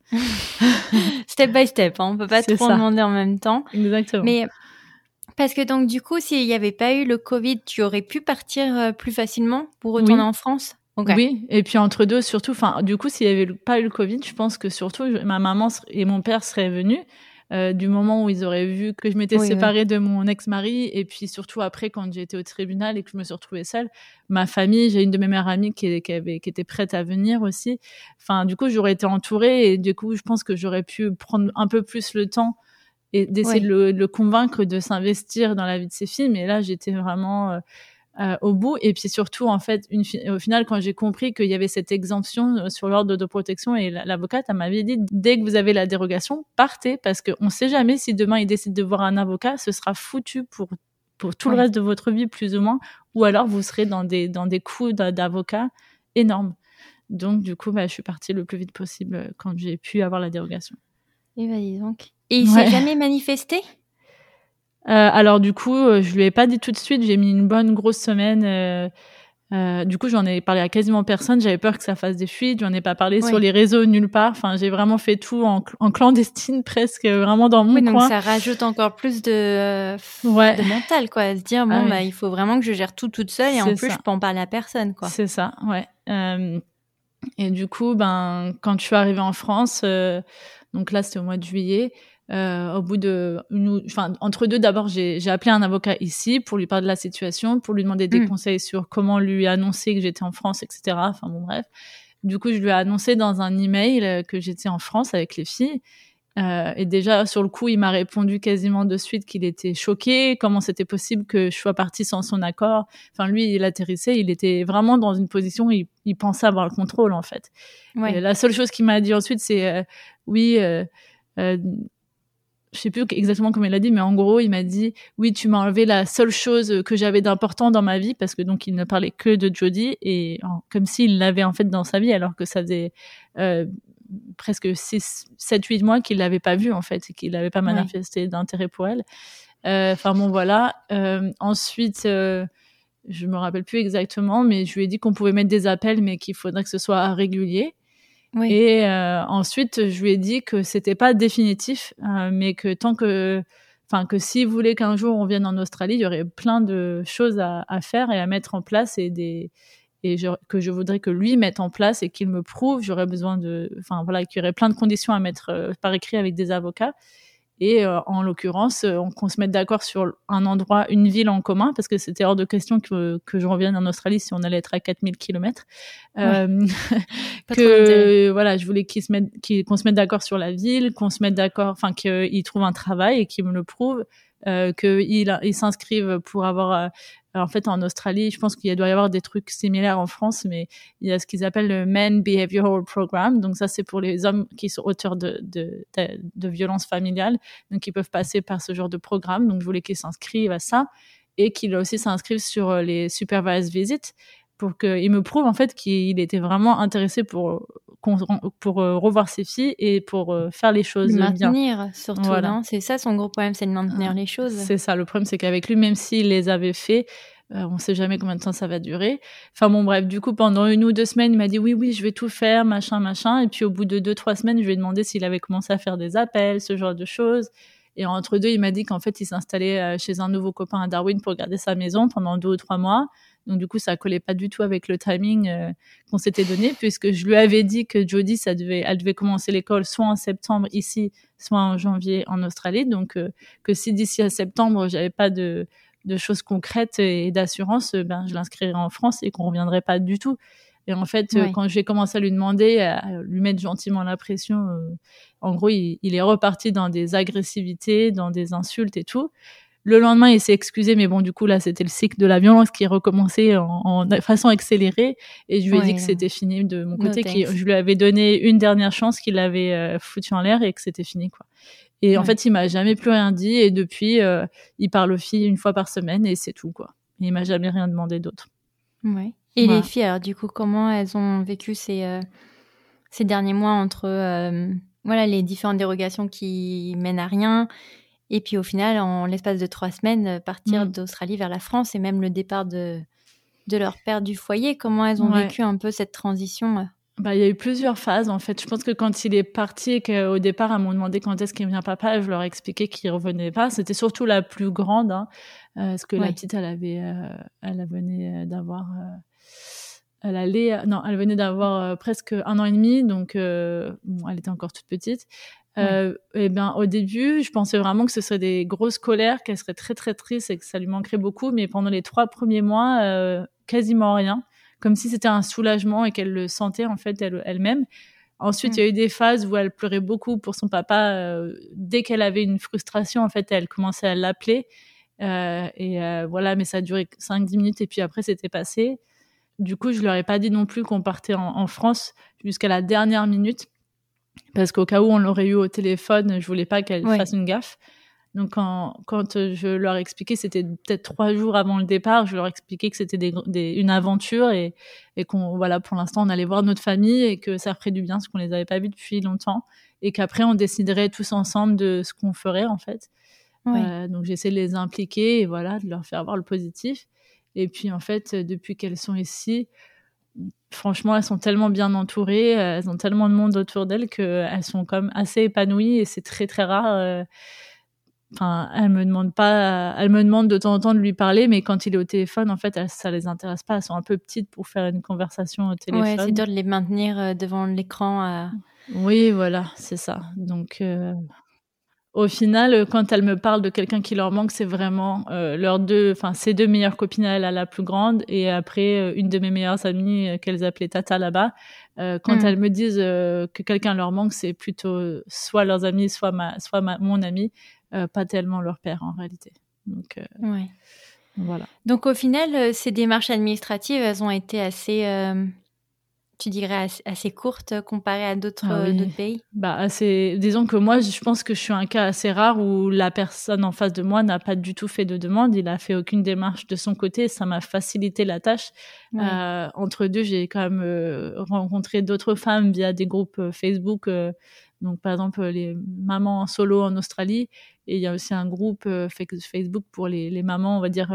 step by step. Hein. On peut pas trop demander en même temps. Exactement. Mais parce que donc du coup, s'il n'y avait pas eu le Covid, tu aurais pu partir euh, plus facilement pour retourner en France? Oui, et puis entre deux, surtout, enfin, du coup, s'il n'y avait pas eu le Covid, je pense que surtout, ma maman et mon père seraient venus. Euh, du moment où ils auraient vu que je m'étais séparée de mon ex-mari. Et puis surtout après quand été au tribunal et que je me suis retrouvée seule ma famille j'ai une de mes meilleures amies qui, qui, avait, qui était prête à venir aussi. Enfin du coup j'aurais été entourée et du coup je pense que j'aurais pu prendre un peu plus le temps et d'essayer de, le, convaincre de s'investir dans la vie de ses filles. Mais là j'étais vraiment euh, euh, au bout. Et puis surtout, en fait, une, au final, quand j'ai compris qu'il y avait cette exemption euh, sur l'ordre de protection, et l'avocate, elle m'avait dit, dès que vous avez la dérogation, partez, parce qu'on ne sait jamais si demain il décide de voir un avocat, ce sera foutu pour pour tout le reste de votre vie, plus ou moins, ou alors vous serez dans des, dans des coûts d'avocat énormes. Donc, du coup, bah, je suis partie le plus vite possible euh, quand j'ai pu avoir la dérogation. Et bah, donc. Et il s'est jamais manifesté? Alors du coup, euh, je lui ai pas dit tout de suite. J'ai mis une bonne grosse semaine. Euh, du coup, j'en ai parlé à quasiment personne. J'avais peur que ça fasse des fuites. J'en ai pas parlé sur les réseaux nulle part. Enfin, j'ai vraiment fait tout en, clandestine, presque vraiment dans mon oui, donc ça rajoute encore plus de, de mental, quoi. Se dire bon, ah bah, il faut vraiment que je gère tout toute seule et en plus, je peux en parler à personne, quoi. C'est ça, ouais. et du coup, ben, quand je suis arrivée en France, donc là, c'était au mois de juillet. Euh, au bout de, enfin, entre deux, d'abord, j'ai appelé un avocat ici pour lui parler de la situation, pour lui demander des mm. conseils sur comment lui annoncer que j'étais en France, etc. Enfin bon, bref. Du coup, je lui ai annoncé dans un email euh, que j'étais en France avec les filles. Euh, et déjà, sur le coup, il m'a répondu quasiment de suite qu'il était choqué, comment c'était possible que je sois partie sans son accord. Enfin, lui, il atterrissait, il était vraiment dans une position où il, il pensait avoir le contrôle, en fait. Ouais. la seule chose qu'il m'a dit ensuite, c'est euh, oui, euh, euh je sais plus exactement comment il a dit, mais en gros, il m'a dit oui, tu m'as enlevé la seule chose que j'avais d'important dans ma vie parce que donc il ne parlait que de Jodie et comme s'il l'avait en fait dans sa vie alors que ça faisait euh, presque 6, 7, 8 mois qu'il l'avait pas vue en fait et qu'il n'avait pas manifesté d'intérêt pour elle. Euh, enfin bon voilà. Euh, ensuite. Je me rappelle plus exactement, mais je lui ai dit qu'on pouvait mettre des appels, mais qu'il faudrait que ce soit régulier. Et euh, ensuite, je lui ai dit que c'était pas définitif, euh, mais que tant que, enfin, que s'il voulait qu'un jour on vienne en Australie, il y aurait plein de choses à, faire et à mettre en place et des et que je voudrais que lui mette en place et qu'il me prouve. J'aurais besoin de, enfin voilà, qu'il y aurait plein de conditions à mettre euh, par écrit avec des avocats et euh, en l'occurrence, euh, qu'on se mette d'accord sur un endroit, une ville en commun, parce que c'était hors de question que, que je revienne en Australie si on allait être à 4000 km. Euh, que voilà, je voulais qu'ils se mettent, qu'on se mette d'accord sur la ville, qu'on se mette d'accord, enfin qu'ils trouvent un travail et qu'ils me le prouvent. Euh, qu'ils ils s'inscrivent pour avoir en fait, en Australie, je pense qu'il doit y avoir des trucs similaires en France, mais il y a ce qu'ils appellent le Men Behavioral Program. Donc ça, c'est pour les hommes qui sont auteurs de, de, violences familiales. Donc ils peuvent passer par ce genre de programme. Donc je voulais qu'ils s'inscrivent à ça et qu'ils aussi s'inscrivent sur les supervised visits pour qu'il me prouve en fait qu'il était vraiment intéressé pour pour euh, revoir ses filles et pour euh, faire les choses le maintenir surtout voilà. c'est ça son gros problème c'est de maintenir les choses c'est ça le problème c'est qu'avec lui même s'il les avait fait Euh, on sait jamais combien de temps ça va durer. Enfin bon, bref, du coup, pendant une ou deux semaines, il m'a dit oui, oui, je vais tout faire, machin, machin. Et puis au bout de deux, trois semaines, je lui ai demandé s'il avait commencé à faire des appels, ce genre de choses. Et entre deux, il m'a dit qu'en fait, il s'installait euh, chez un nouveau copain à Darwin pour garder sa maison pendant deux ou trois mois. Donc du coup, ça collait pas du tout avec le timing euh, qu'on s'était donné, puisque je lui avais dit que Jodie, ça devait, elle devait commencer l'école soit en septembre ici, soit en janvier en Australie. Donc que si d'ici à septembre, j'avais pas de de choses concrètes et d'assurance, euh, ben, je l'inscrirais en France et qu'on reviendrait pas du tout. Et en fait, euh, quand j'ai commencé à lui demander, à lui mettre gentiment la pression, euh, en gros, il, est reparti dans des agressivités, dans des insultes et tout. Le lendemain, il s'est excusé, mais bon, du coup, là, c'était le cycle de la violence qui recommençait en, en façon accélérée. Et je lui ai dit que c'était fini de mon côté, que je lui avais donné une dernière chance, qu'il l'avait foutu en l'air et que c'était fini, quoi. Et en fait, il m'a jamais plus rien dit. Et depuis, euh, il parle aux filles une fois par semaine et c'est tout, quoi. il m'a jamais rien demandé d'autre. Ouais. Et les filles, alors, du coup, comment elles ont vécu ces, euh, ces derniers mois entre euh, voilà, les différentes dérogations qui mènent à rien et puis au final, en l'espace de trois semaines, partir mm. d'Australie vers la France et même le départ de, de leur père du foyer, comment elles ont vécu un peu cette transition bah, il y a eu plusieurs phases en fait. Je pense que quand il est parti et qu'au départ, elles m'ont demandé quand est-ce qu'il vient papa, je leur ai expliqué qu'il revenait pas. C'était surtout la plus grande, hein, euh, parce que la petite, elle avait, euh, elle venait d'avoir, euh, elle allait, non, elle venait d'avoir presque un an et demi, donc bon, elle était encore toute petite. Et ben au début, je pensais vraiment que ce serait des grosses colères, qu'elle serait très très triste et que ça lui manquerait beaucoup. Mais pendant les trois premiers mois, quasiment rien comme si c'était un soulagement et qu'elle le sentait en fait elle-même. Ensuite, il y a eu des phases où elle pleurait beaucoup pour son papa. Euh, dès qu'elle avait une frustration, en fait, elle commençait à l'appeler. Euh, et euh, voilà, mais ça a duré 5-10 minutes et puis après, c'était passé. Du coup, je leur ai pas dit non plus qu'on partait en, France jusqu'à la dernière minute. Parce qu'au cas où on l'aurait eu au téléphone, je voulais pas qu'elle fasse une gaffe. Donc quand, quand euh, je leur expliquais, c'était peut-être trois jours avant le départ, je leur expliquais que c'était des, une aventure et, et qu'on voilà pour l'instant on allait voir notre famille et que ça ferait du bien parce qu'on les avait pas vus depuis longtemps et qu'après on déciderait tous ensemble de ce qu'on ferait en fait. Euh, donc j'essaie de les impliquer et voilà de leur faire voir le positif. Et puis en fait depuis qu'elles sont ici, franchement, elles sont tellement bien entourées, elles ont tellement de monde autour d'elles qu'elles sont comme assez épanouies et c'est très très rare. Euh, Enfin, elle me demande pas, elle me demande de temps en temps de lui parler, mais quand il est au téléphone, en fait, ça ça les intéresse pas. Elles sont un peu petites pour faire une conversation au téléphone. Ouais, c'est dur de les maintenir euh, devant l'écran. Euh. Oui, voilà, c'est ça. Donc, euh, au final, quand elle me parle de quelqu'un qui leur manque, c'est vraiment leurs deux, enfin, ses deux meilleures copines, elle a la plus grande, et après, une de mes meilleures amies qu'elles appelaient Tata là-bas. quand hmm. elles me disent que quelqu'un leur manque, c'est plutôt soit leurs amis, soit ma, soit mon amie. Euh, pas tellement leur père en réalité. Donc, euh, voilà. Donc au final, euh, ces démarches administratives, elles ont été assez, tu dirais, assez, courtes comparées à d'autres ah pays? Bah, assez... Disons que moi, je pense que je suis un cas assez rare où la personne en face de moi n'a pas du tout fait de demande, il a fait aucune démarche de son côté, ça m'a facilité la tâche. entre deux, j'ai quand même rencontré d'autres femmes via des groupes Facebook. donc, par exemple, les mamans en solo en Australie. Et il y a aussi un groupe euh, Facebook pour les, les, mamans, on va dire,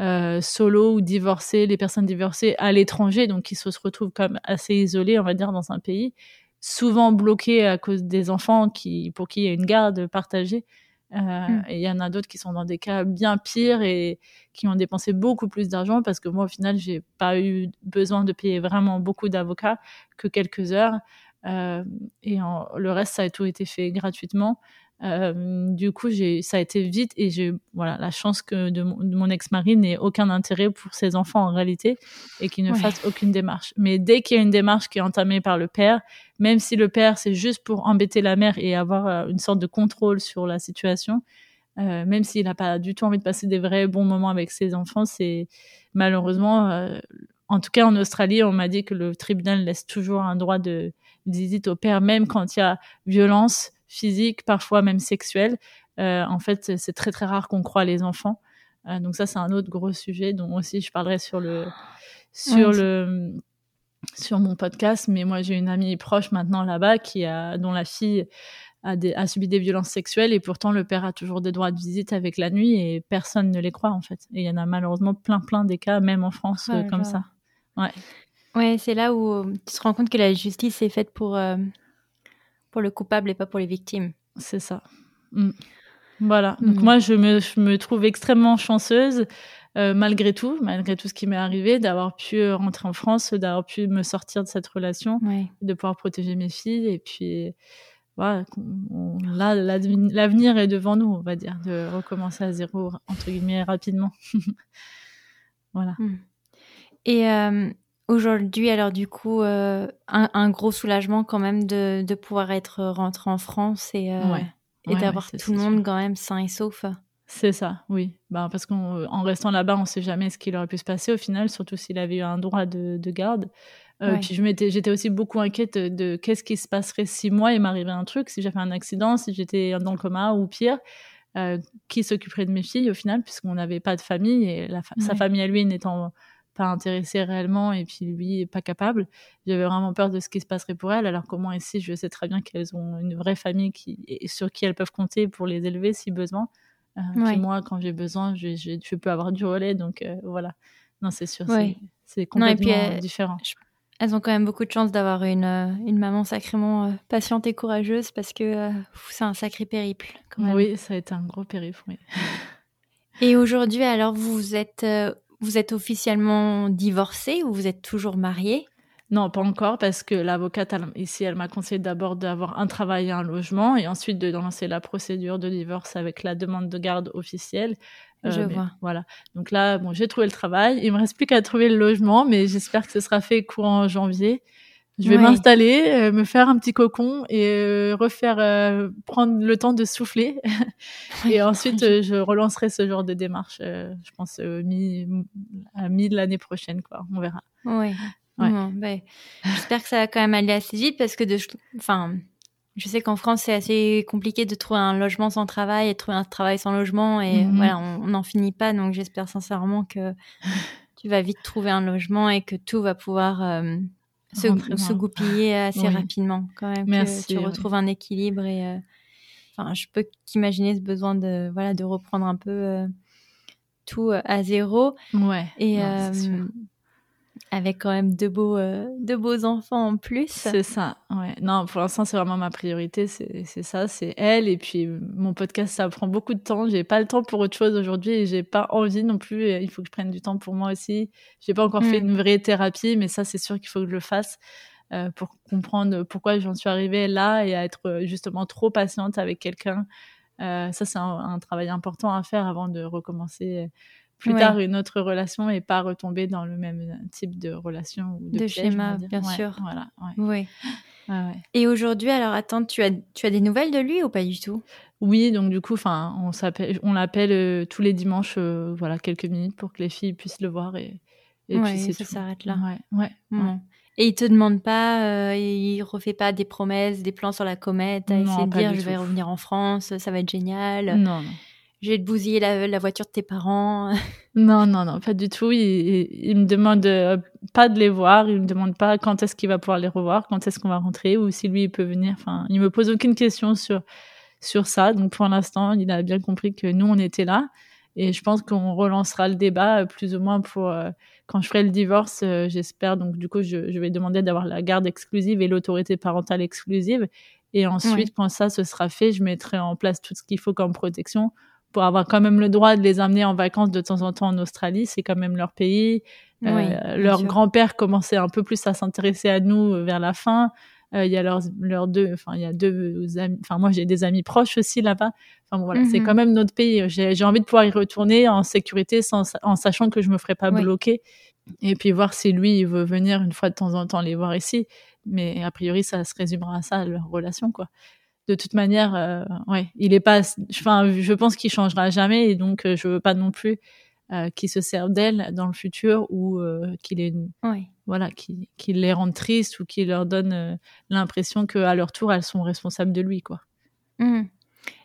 euh, euh, solo ou divorcées, les personnes divorcées à l'étranger, donc qui se retrouvent comme assez isolées, on va dire, dans un pays, souvent bloquées à cause des enfants qui, pour qui il y a une garde partagée. Mm. Et il y en a d'autres qui sont dans des cas bien pires et qui ont dépensé beaucoup plus d'argent parce que moi, au final, j'ai pas eu besoin de payer vraiment beaucoup d'avocats que quelques heures. Euh, et le reste, ça a tout été fait gratuitement. Euh, du coup, j'ai, ça a été vite et j'ai voilà la chance que de, mon, ex-mari n'ait aucun intérêt pour ses enfants en réalité et qu'il ne fasse aucune démarche. Mais dès qu'il y a une démarche qui est entamée par le père, même si le père c'est juste pour embêter la mère et avoir euh, une sorte de contrôle sur la situation, euh, même s'il n'a pas du tout envie de passer des vrais bons moments avec ses enfants, c'est malheureusement, en tout cas en Australie, on m'a dit que le tribunal laisse toujours un droit de visite au père, même quand il y a violence physique, parfois même sexuelle. Euh, en fait, c'est très très rare qu'on croit les enfants. Euh, donc ça, c'est un autre gros sujet dont aussi je parlerai sur le sur le sur mon podcast, mais moi j'ai une amie proche maintenant là-bas qui a, dont la fille a, des, a, subi des violences sexuelles et pourtant le père a toujours des droits de visite avec la nuit et personne ne les croit en fait. Et il y en a malheureusement plein plein des cas, même en France, euh, comme ça. Ouais. Ouais, c'est là où tu te rends compte que la justice est faite pour, euh, pour le coupable et pas pour les victimes. C'est ça. Mm. Voilà. Donc mm. moi, je me, je me, trouve extrêmement chanceuse, euh, malgré tout, malgré tout ce qui m'est arrivé, d'avoir pu rentrer en France, d'avoir pu me sortir de cette relation, de pouvoir protéger mes filles. Et puis, voilà, là, l'avenir est devant nous, on va dire, de recommencer à zéro, entre guillemets, rapidement. voilà. Mm. Et euh, aujourd'hui, alors du coup, euh, un, gros soulagement quand même de, de pouvoir être rentré en France et... Ouais et d'avoir tout le monde quand même sain et sauf. C'est ça, oui. Bah, parce qu'en restant là-bas, on ne sait jamais ce qu'il aurait pu se passer au final, surtout s'il avait eu un droit de, de garde. Euh, Puis j'étais aussi beaucoup inquiète de, qu'est-ce qui se passerait si moi il m'arrivait un truc, si j'avais un accident, si j'étais dans le coma ou pire. Euh, qui s'occuperait de mes filles au final, puisqu'on n'avait pas de famille et la sa famille à lui n'étant pas intéressée réellement et puis lui pas capable. J'avais vraiment peur de ce qui se passerait pour elles. Alors comment ici, je sais très bien qu'elles ont une vraie famille qui, sur qui elles peuvent compter pour les élever si besoin. Euh, puis moi, quand j'ai besoin, je, je, peux avoir du relais. Donc euh, voilà. Non, c'est sûr, c'est complètement euh, différent. elles ont quand même beaucoup de chance d'avoir une, une maman sacrément patiente et courageuse parce que c'est un sacré périple. Oui, ça a été un gros périple, oui. Et aujourd'hui, alors, vous êtes vous êtes officiellement divorcé ou vous êtes toujours marié? Non, pas encore, parce que l'avocate ici, elle m'a conseillé d'abord d'avoir un travail et un logement, et ensuite de lancer la procédure de divorce avec la demande de garde officielle. Euh, Je vois. Voilà. Donc là, bon, j'ai trouvé le travail. Il me reste plus qu'à trouver le logement, mais j'espère que ce sera fait courant janvier. Je vais m'installer, euh, me faire un petit cocon et euh, refaire, euh, prendre le temps de souffler. et ensuite, je relancerai ce genre de démarche, je pense, mi, à mi de l'année prochaine, quoi. On verra. Oui. Ouais. Ben, j'espère que ça va quand même aller assez vite parce que, de, enfin, je sais qu'en France, c'est assez compliqué de trouver un logement sans travail et de trouver un travail sans logement. Et mhm. voilà, on n'en finit pas. Donc, j'espère sincèrement que tu vas vite trouver un logement et que tout va pouvoir se, goupiller assez rapidement quand même. Merci, que tu retrouves un équilibre et euh, enfin, je peux qu'imaginer ce besoin de voilà de reprendre un peu euh, tout euh, à zéro. Ouais. Et avec quand même deux beaux, euh, deux beaux enfants en plus. C'est ça, ouais. Non, pour l'instant, c'est vraiment ma priorité, c'est ça, c'est elle. Et puis, mon podcast, ça prend beaucoup de temps. J'ai pas le temps pour autre chose aujourd'hui et j'ai pas envie non plus. Il faut que je prenne du temps pour moi aussi. J'ai pas encore fait mm. une vraie thérapie, mais ça, c'est sûr qu'il faut que je le fasse euh, pour comprendre pourquoi j'en suis arrivée là et à être euh, justement trop patiente avec quelqu'un. ça, c'est un, un, travail important à faire avant de recommencer plus tard une autre relation et pas retomber dans le même type de relation ou de, schéma, bien sûr. Voilà. Oui. Et aujourd'hui, alors attends, tu as, tu as des nouvelles de lui ou pas du tout? Oui, donc du coup, enfin, on s'appelle, on l'appelle euh, tous les dimanches, euh, voilà, quelques minutes pour que les filles puissent le voir et, et puis ça s'arrête là. Ouais. ouais. Et il te demande pas, euh, il refait pas des promesses, des plans sur la comète, à essayer de dire je vais revenir en France, ça va être génial. Non, non je vais te bousiller la, voiture de tes parents. non, non, non, pas du tout. Il, il, me demande euh, pas de les voir. Il me demande pas quand est-ce qu'il va pouvoir les revoir, quand est-ce qu'on va rentrer ou si lui il peut venir. Enfin, il me pose aucune question sur sur ça. Donc pour l'instant, il a bien compris que nous on était là. Et je pense qu'on relancera le débat euh, plus ou moins pour euh, quand je ferai le divorce, j'espère. Donc du coup, je, je vais demander d'avoir la garde exclusive et l'autorité parentale exclusive. Et ensuite, quand ça ce sera fait, je mettrai en place tout ce qu'il faut comme protection pour avoir quand même le droit de les amener en vacances de temps en temps en Australie. C'est quand même leur pays. Euh, leur grand-père commençait un peu plus à s'intéresser à nous euh, vers la fin. Euh, il y a leurs, leurs deux, enfin il y a deux amis. Enfin moi j'ai des amis proches aussi là-bas. Enfin bon, voilà, c'est mhm. quand même notre pays. J'ai, envie de pouvoir y retourner en sécurité, sans, en sachant que je me ferai pas bloquer. Et puis voir si lui il veut venir une fois de temps en temps les voir ici. Mais a priori ça se résumera à ça leur relation quoi de toute manière, euh, ouais, il est pas. Enfin, je pense qu'il changera jamais, et donc euh, je veux pas non plus euh, qu'il se serve d'elle dans le futur ou qu'il est, voilà, qu'il les rende tristes ou qu'il leur donne l'impression qu'à leur tour elles sont responsables de lui, quoi. Mmh.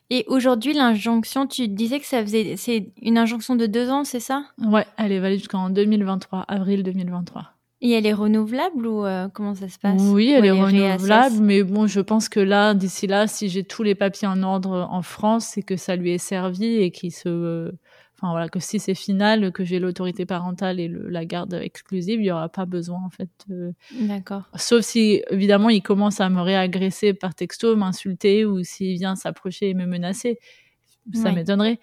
Et aujourd'hui, l'injonction, tu disais que ça faisait, c'est une injonction de deux ans, c'est ça? Ouais, elle est valide jusqu'en 2023, avril 2023. Et elle est renouvelable ou euh, comment ça se passe Oui, elle, est, renouvelable, mais bon, je pense que là, d'ici là, si j'ai tous les papiers en ordre en France, c'est que ça lui est servi et qu'il se, enfin voilà, que si c'est final, que j'ai l'autorité parentale et la garde exclusive, il y aura pas besoin en fait. D'accord. Sauf si évidemment il commence à me réagresser par texto, m'insulter ou s'il vient s'approcher et me menacer ça m'étonnerait.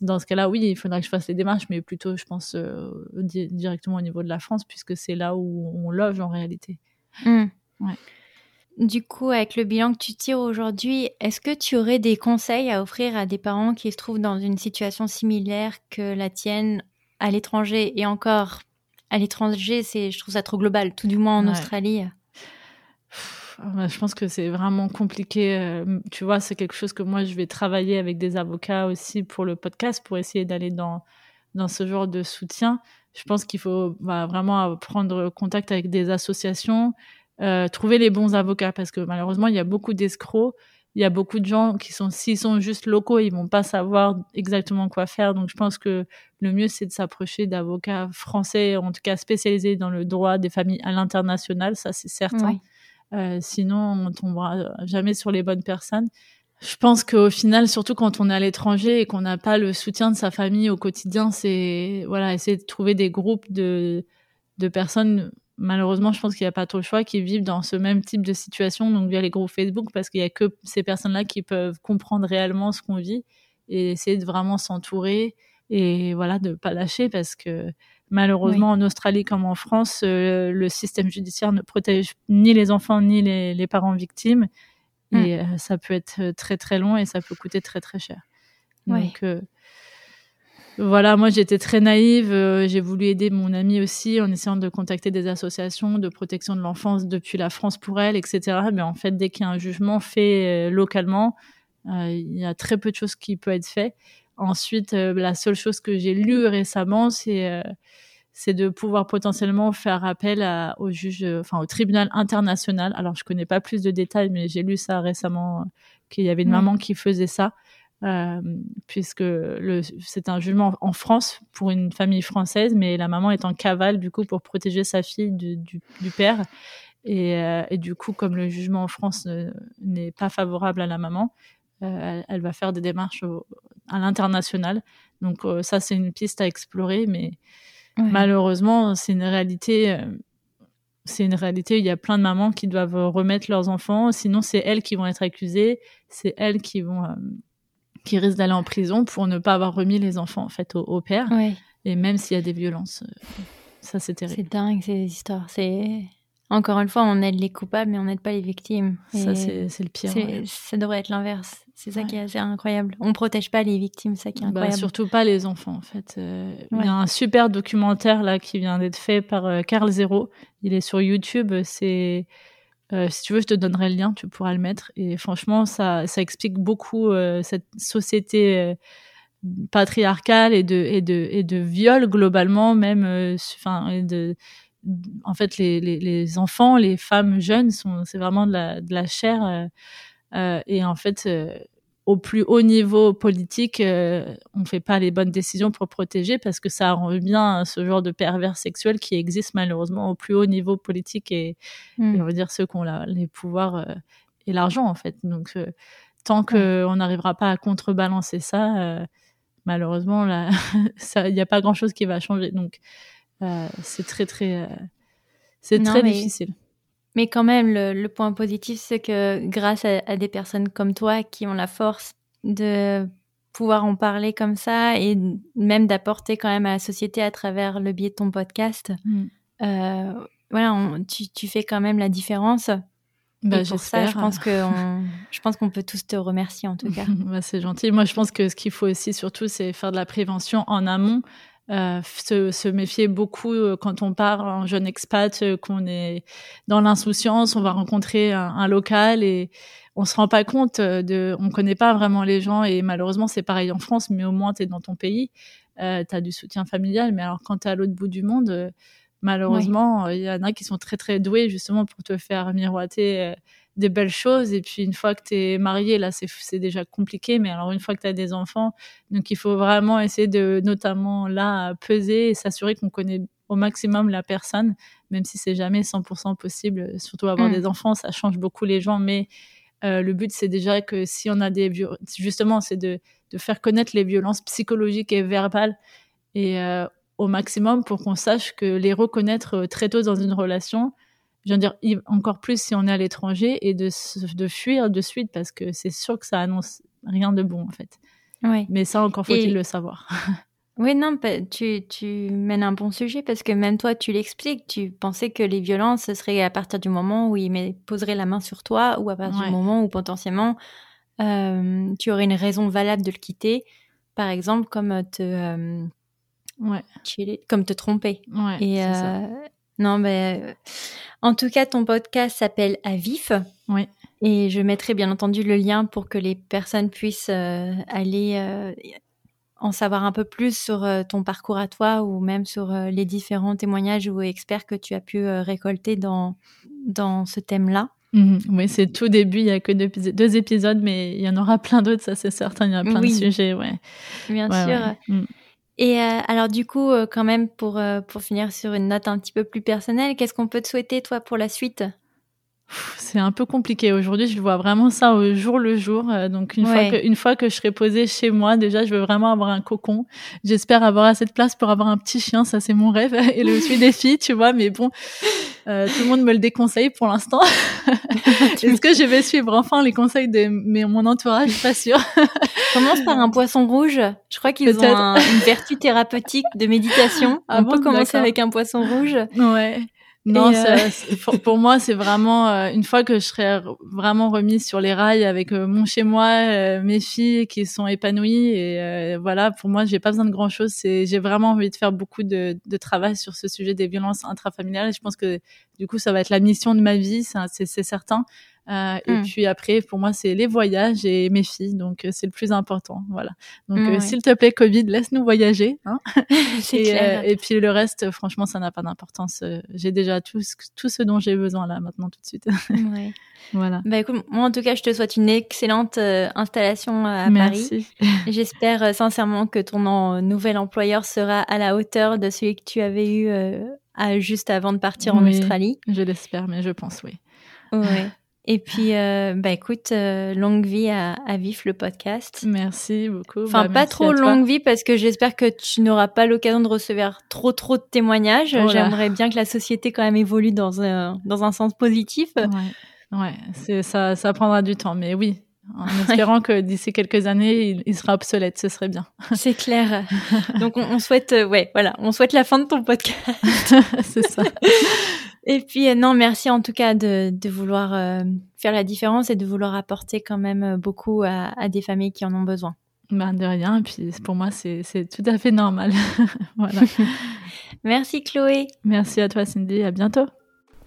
Dans ce cas-là, oui, il faudrait que je fasse les démarches, mais plutôt, je pense, euh, directement au niveau de la France, puisque c'est là où on loge en réalité. Mmh. Du coup, avec le bilan que tu tires aujourd'hui, est-ce que tu aurais des conseils à offrir à des parents qui se trouvent dans une situation similaire que la tienne à l'étranger et encore à l'étranger, c'est, je trouve ça trop global, tout du moins en Australie. Bah, je pense que c'est vraiment compliqué. Euh, tu vois, c'est quelque chose que moi, je vais travailler avec des avocats aussi pour le podcast, pour essayer d'aller dans, ce genre de soutien. Je pense qu'il faut bah, vraiment prendre contact avec des associations, euh, trouver les bons avocats, parce que malheureusement, il y a beaucoup d'escrocs. Il y a beaucoup de gens qui sont, s'ils sont juste locaux, ils vont pas savoir exactement quoi faire. Donc, je pense que le mieux, c'est de s'approcher d'avocats français, en tout cas spécialisés dans le droit des familles à l'international. Ça, c'est certain. Euh, sinon, on tombera jamais sur les bonnes personnes. Je pense qu'au final, surtout quand on est à l'étranger et qu'on n'a pas le soutien de sa famille au quotidien, c'est voilà, essayer de trouver des groupes de, de personnes. Malheureusement, je pense qu'il n'y a pas trop le choix qui vivent dans ce même type de situation, donc via les groupes Facebook, parce qu'il n'y a que ces personnes-là qui peuvent comprendre réellement ce qu'on vit et essayer de vraiment s'entourer et voilà, de pas lâcher parce que Malheureusement, en Australie comme en France, euh, le système judiciaire ne protège ni les enfants ni les, parents victimes. Et mm. euh, ça peut être euh, très très long et ça peut coûter très très cher. Donc voilà, moi j'étais très naïve. J'ai voulu aider mon amie aussi en essayant de contacter des associations de protection de l'enfance depuis la France pour elle, etc. Mais en fait, dès qu'il y a un jugement fait localement, il y a très peu de choses qui peuvent être faites. Ensuite, la seule chose que j'ai lue récemment, c'est c'est de pouvoir potentiellement faire appel au juge, enfin au tribunal international. Alors je connais pas plus de détails, mais j'ai lu ça récemment euh, qu'il y avait une maman qui faisait ça, euh, puisque c'est un jugement en France pour une famille française, mais la maman est en cavale du coup pour protéger sa fille du, du, père. Et, euh, et, du coup, comme le jugement en France n'est pas favorable à la maman, elle, elle, va faire des démarches à l'international. Donc ça, c'est une piste à explorer, mais Malheureusement, c'est une réalité. Euh, c'est une réalité. Il y a plein de mamans qui doivent remettre leurs enfants. Sinon, c'est elles qui vont être accusées. C'est elles qui vont, euh, qui risquent d'aller en prison pour ne pas avoir remis les enfants en fait au, père. Et même s'il y a des violences, euh, ça c'est terrible. C'est dingue ces histoires. C'est encore une fois, on aide les coupables, mais on n'aide pas les victimes. ça, c'est le pire. Ça devrait être l'inverse. C'est ça qui est assez incroyable. On protège pas les victimes, ça qui est bah, incroyable. surtout pas les enfants, en fait. Euh, il y a un super documentaire là qui vient d'être fait par euh, Carl Zero. Il est sur YouTube. C'est euh, si tu veux, je te donnerai le lien, tu pourras le mettre. Et franchement, ça, ça explique beaucoup cette société patriarcale et de, et de, et de viol globalement, même, enfin, de, en fait, les, les, les, enfants, les femmes jeunes, sont, c'est vraiment de la, de la chair. Euh, euh et en fait, euh, au plus haut niveau politique, euh, on ne fait pas les bonnes décisions pour protéger parce que ça revient ce genre de pervers sexuel qui existe malheureusement au plus haut niveau politique et, mm. on va dire ceux qui ont la, les pouvoirs et l'argent en fait. Donc, tant qu'on n'arrivera pas à contrebalancer ça, malheureusement, il n'y a pas grand-chose qui va changer. Donc, euh, c'est très très, euh, c'est très difficile. Mais quand même, le, point positif, c'est que grâce à, des personnes comme toi qui ont la force de pouvoir en parler comme ça et même d'apporter quand même à la société à travers le biais de ton podcast, mm. euh, voilà, tu, tu, fais quand même la différence. Bah, et pour ça, je pense que je pense qu'on peut tous te remercier en tout cas. bah, c'est gentil. Moi, je pense que ce qu'il faut aussi surtout, c'est faire de la prévention en amont. Euh, se, se, méfier beaucoup euh, quand on part en jeune expat, euh, qu'on est dans l'insouciance, on va rencontrer un, un, local et on se rend pas compte de, on connaît pas vraiment les gens et malheureusement c'est pareil en France, mais au moins tu es dans ton pays, tu as du soutien familial, mais alors quand tu es à l'autre bout du monde, malheureusement il y en a qui sont très très doués justement pour te faire miroiter des belles choses. Et puis une fois que tu es marié, là, c'est déjà compliqué. Mais alors une fois que tu as des enfants, donc il faut vraiment essayer de, notamment là, peser et s'assurer qu'on connaît au maximum la personne, même si c'est jamais 100% possible. Surtout avoir mm. des enfants, ça change beaucoup les gens, mais euh, le but c'est déjà que si on a des justement, c'est de, de faire connaître les violences psychologiques et verbales et euh, au maximum pour qu'on sache que les reconnaître euh, très tôt dans une relation, je veux dire encore plus si on est à l'étranger et de, de fuir de suite parce que c'est sûr que ça annonce rien de bon en fait. Ouais. Mais ça encore faut-il le savoir. Oui, non, tu, tu mènes un bon sujet parce que même toi, tu l'expliques. Tu pensais que les violences, ce serait à partir du moment où il poserait la main sur toi ou à partir du moment où potentiellement euh, tu aurais une raison valable de le quitter. Par exemple, comme te, euh, ouais. comme te tromper. Ouais, Et euh, non, ben, en tout cas, ton podcast s'appelle À vif. Oui. Et je mettrai bien entendu le lien pour que les personnes puissent aller en savoir un peu plus sur euh, ton parcours à toi ou même sur euh, les différents témoignages ou experts que tu as pu euh, récolter dans, dans ce thème-là. Mhm. oui, c'est tout début, il n'y a que deux, épisodes, mais il y en aura plein d'autres, ça c'est certain, il y a plein de sujets, ouais. Bien sûr. Mm. Et alors du coup, quand même, pour, pour finir sur une note un petit peu plus personnelle, qu'est-ce qu'on peut te souhaiter, toi, pour la suite? C'est un peu compliqué aujourd'hui. Je vois vraiment ça au jour le jour. Euh, donc une fois que une fois que je serai posée chez moi, déjà, je veux vraiment avoir un cocon. J'espère avoir assez de place pour avoir un petit chien. Ça, c'est mon rêve et le suis des filles, tu vois. Mais bon, euh, tout le monde me le déconseille pour l'instant. Est-ce que je vais suivre enfin les conseils de mon entourage? Pas sûre. Commence par un poisson rouge. Je crois qu'ils ont une vertu thérapeutique de méditation. Ah On peut commencer avec un poisson rouge. Ouais. Non, euh, pour, moi, c'est vraiment euh, une fois que je serai vraiment remise sur les rails avec euh, mon chez moi, mes filles qui sont épanouies et voilà. Pour moi, j'ai pas besoin de grand chose. C'est j'ai vraiment envie de faire beaucoup de, de travail sur ce sujet des violences intrafamiliales. Et je pense que du coup, ça va être la mission de ma vie, c'est certain. Euh, Et hmm. puis après, pour moi, c'est les voyages et mes filles, donc euh, c'est le plus important. Voilà. Donc, euh, s'il te plaît, Covid, laisse-nous voyager. Hein et, euh, et, puis le reste, franchement, ça n'a pas d'importance. J'ai déjà tout, tout ce dont j'ai besoin là maintenant tout de suite. ouais. Voilà. Bah écoute, moi en tout cas, je te souhaite une excellente installation à Merci. Paris. J'espère sincèrement que ton nouvel employeur sera à la hauteur de celui que tu avais eu à, juste avant de partir en Australie. Je l'espère, mais je pense oui. Ouais. Et puis, euh, bah écoute, euh, longue vie à, à, Vif le podcast. Merci beaucoup. Enfin, bah, pas trop longue vie parce que j'espère que tu n'auras pas l'occasion de recevoir trop trop de témoignages. J'aimerais bien que la société quand même évolue dans un dans un sens positif. Ouais, ouais, ça, ça prendra du temps, mais oui. En espérant que d'ici quelques années, il, sera obsolète, ce serait bien. C'est clair. Donc on, on souhaite, euh, ouais, voilà, on souhaite la fin de ton podcast. c'est ça. Et puis euh, non, merci en tout cas de, de vouloir euh, faire la différence et de vouloir apporter quand même beaucoup à, à des familles qui en ont besoin. Ben de rien, et puis pour moi c'est tout à fait normal. voilà. merci Chloé. Merci à toi Cindy, à bientôt.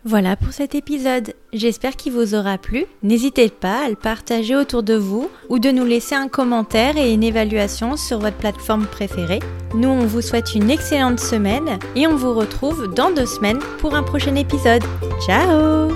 Voilà pour cet épisode. J'espère qu'il vous aura plu. N'hésitez pas à le partager autour de vous ou de nous laisser un commentaire et une évaluation sur votre plateforme préférée. Nous, on vous souhaite une excellente semaine et on vous retrouve dans deux semaines pour un prochain épisode. Ciao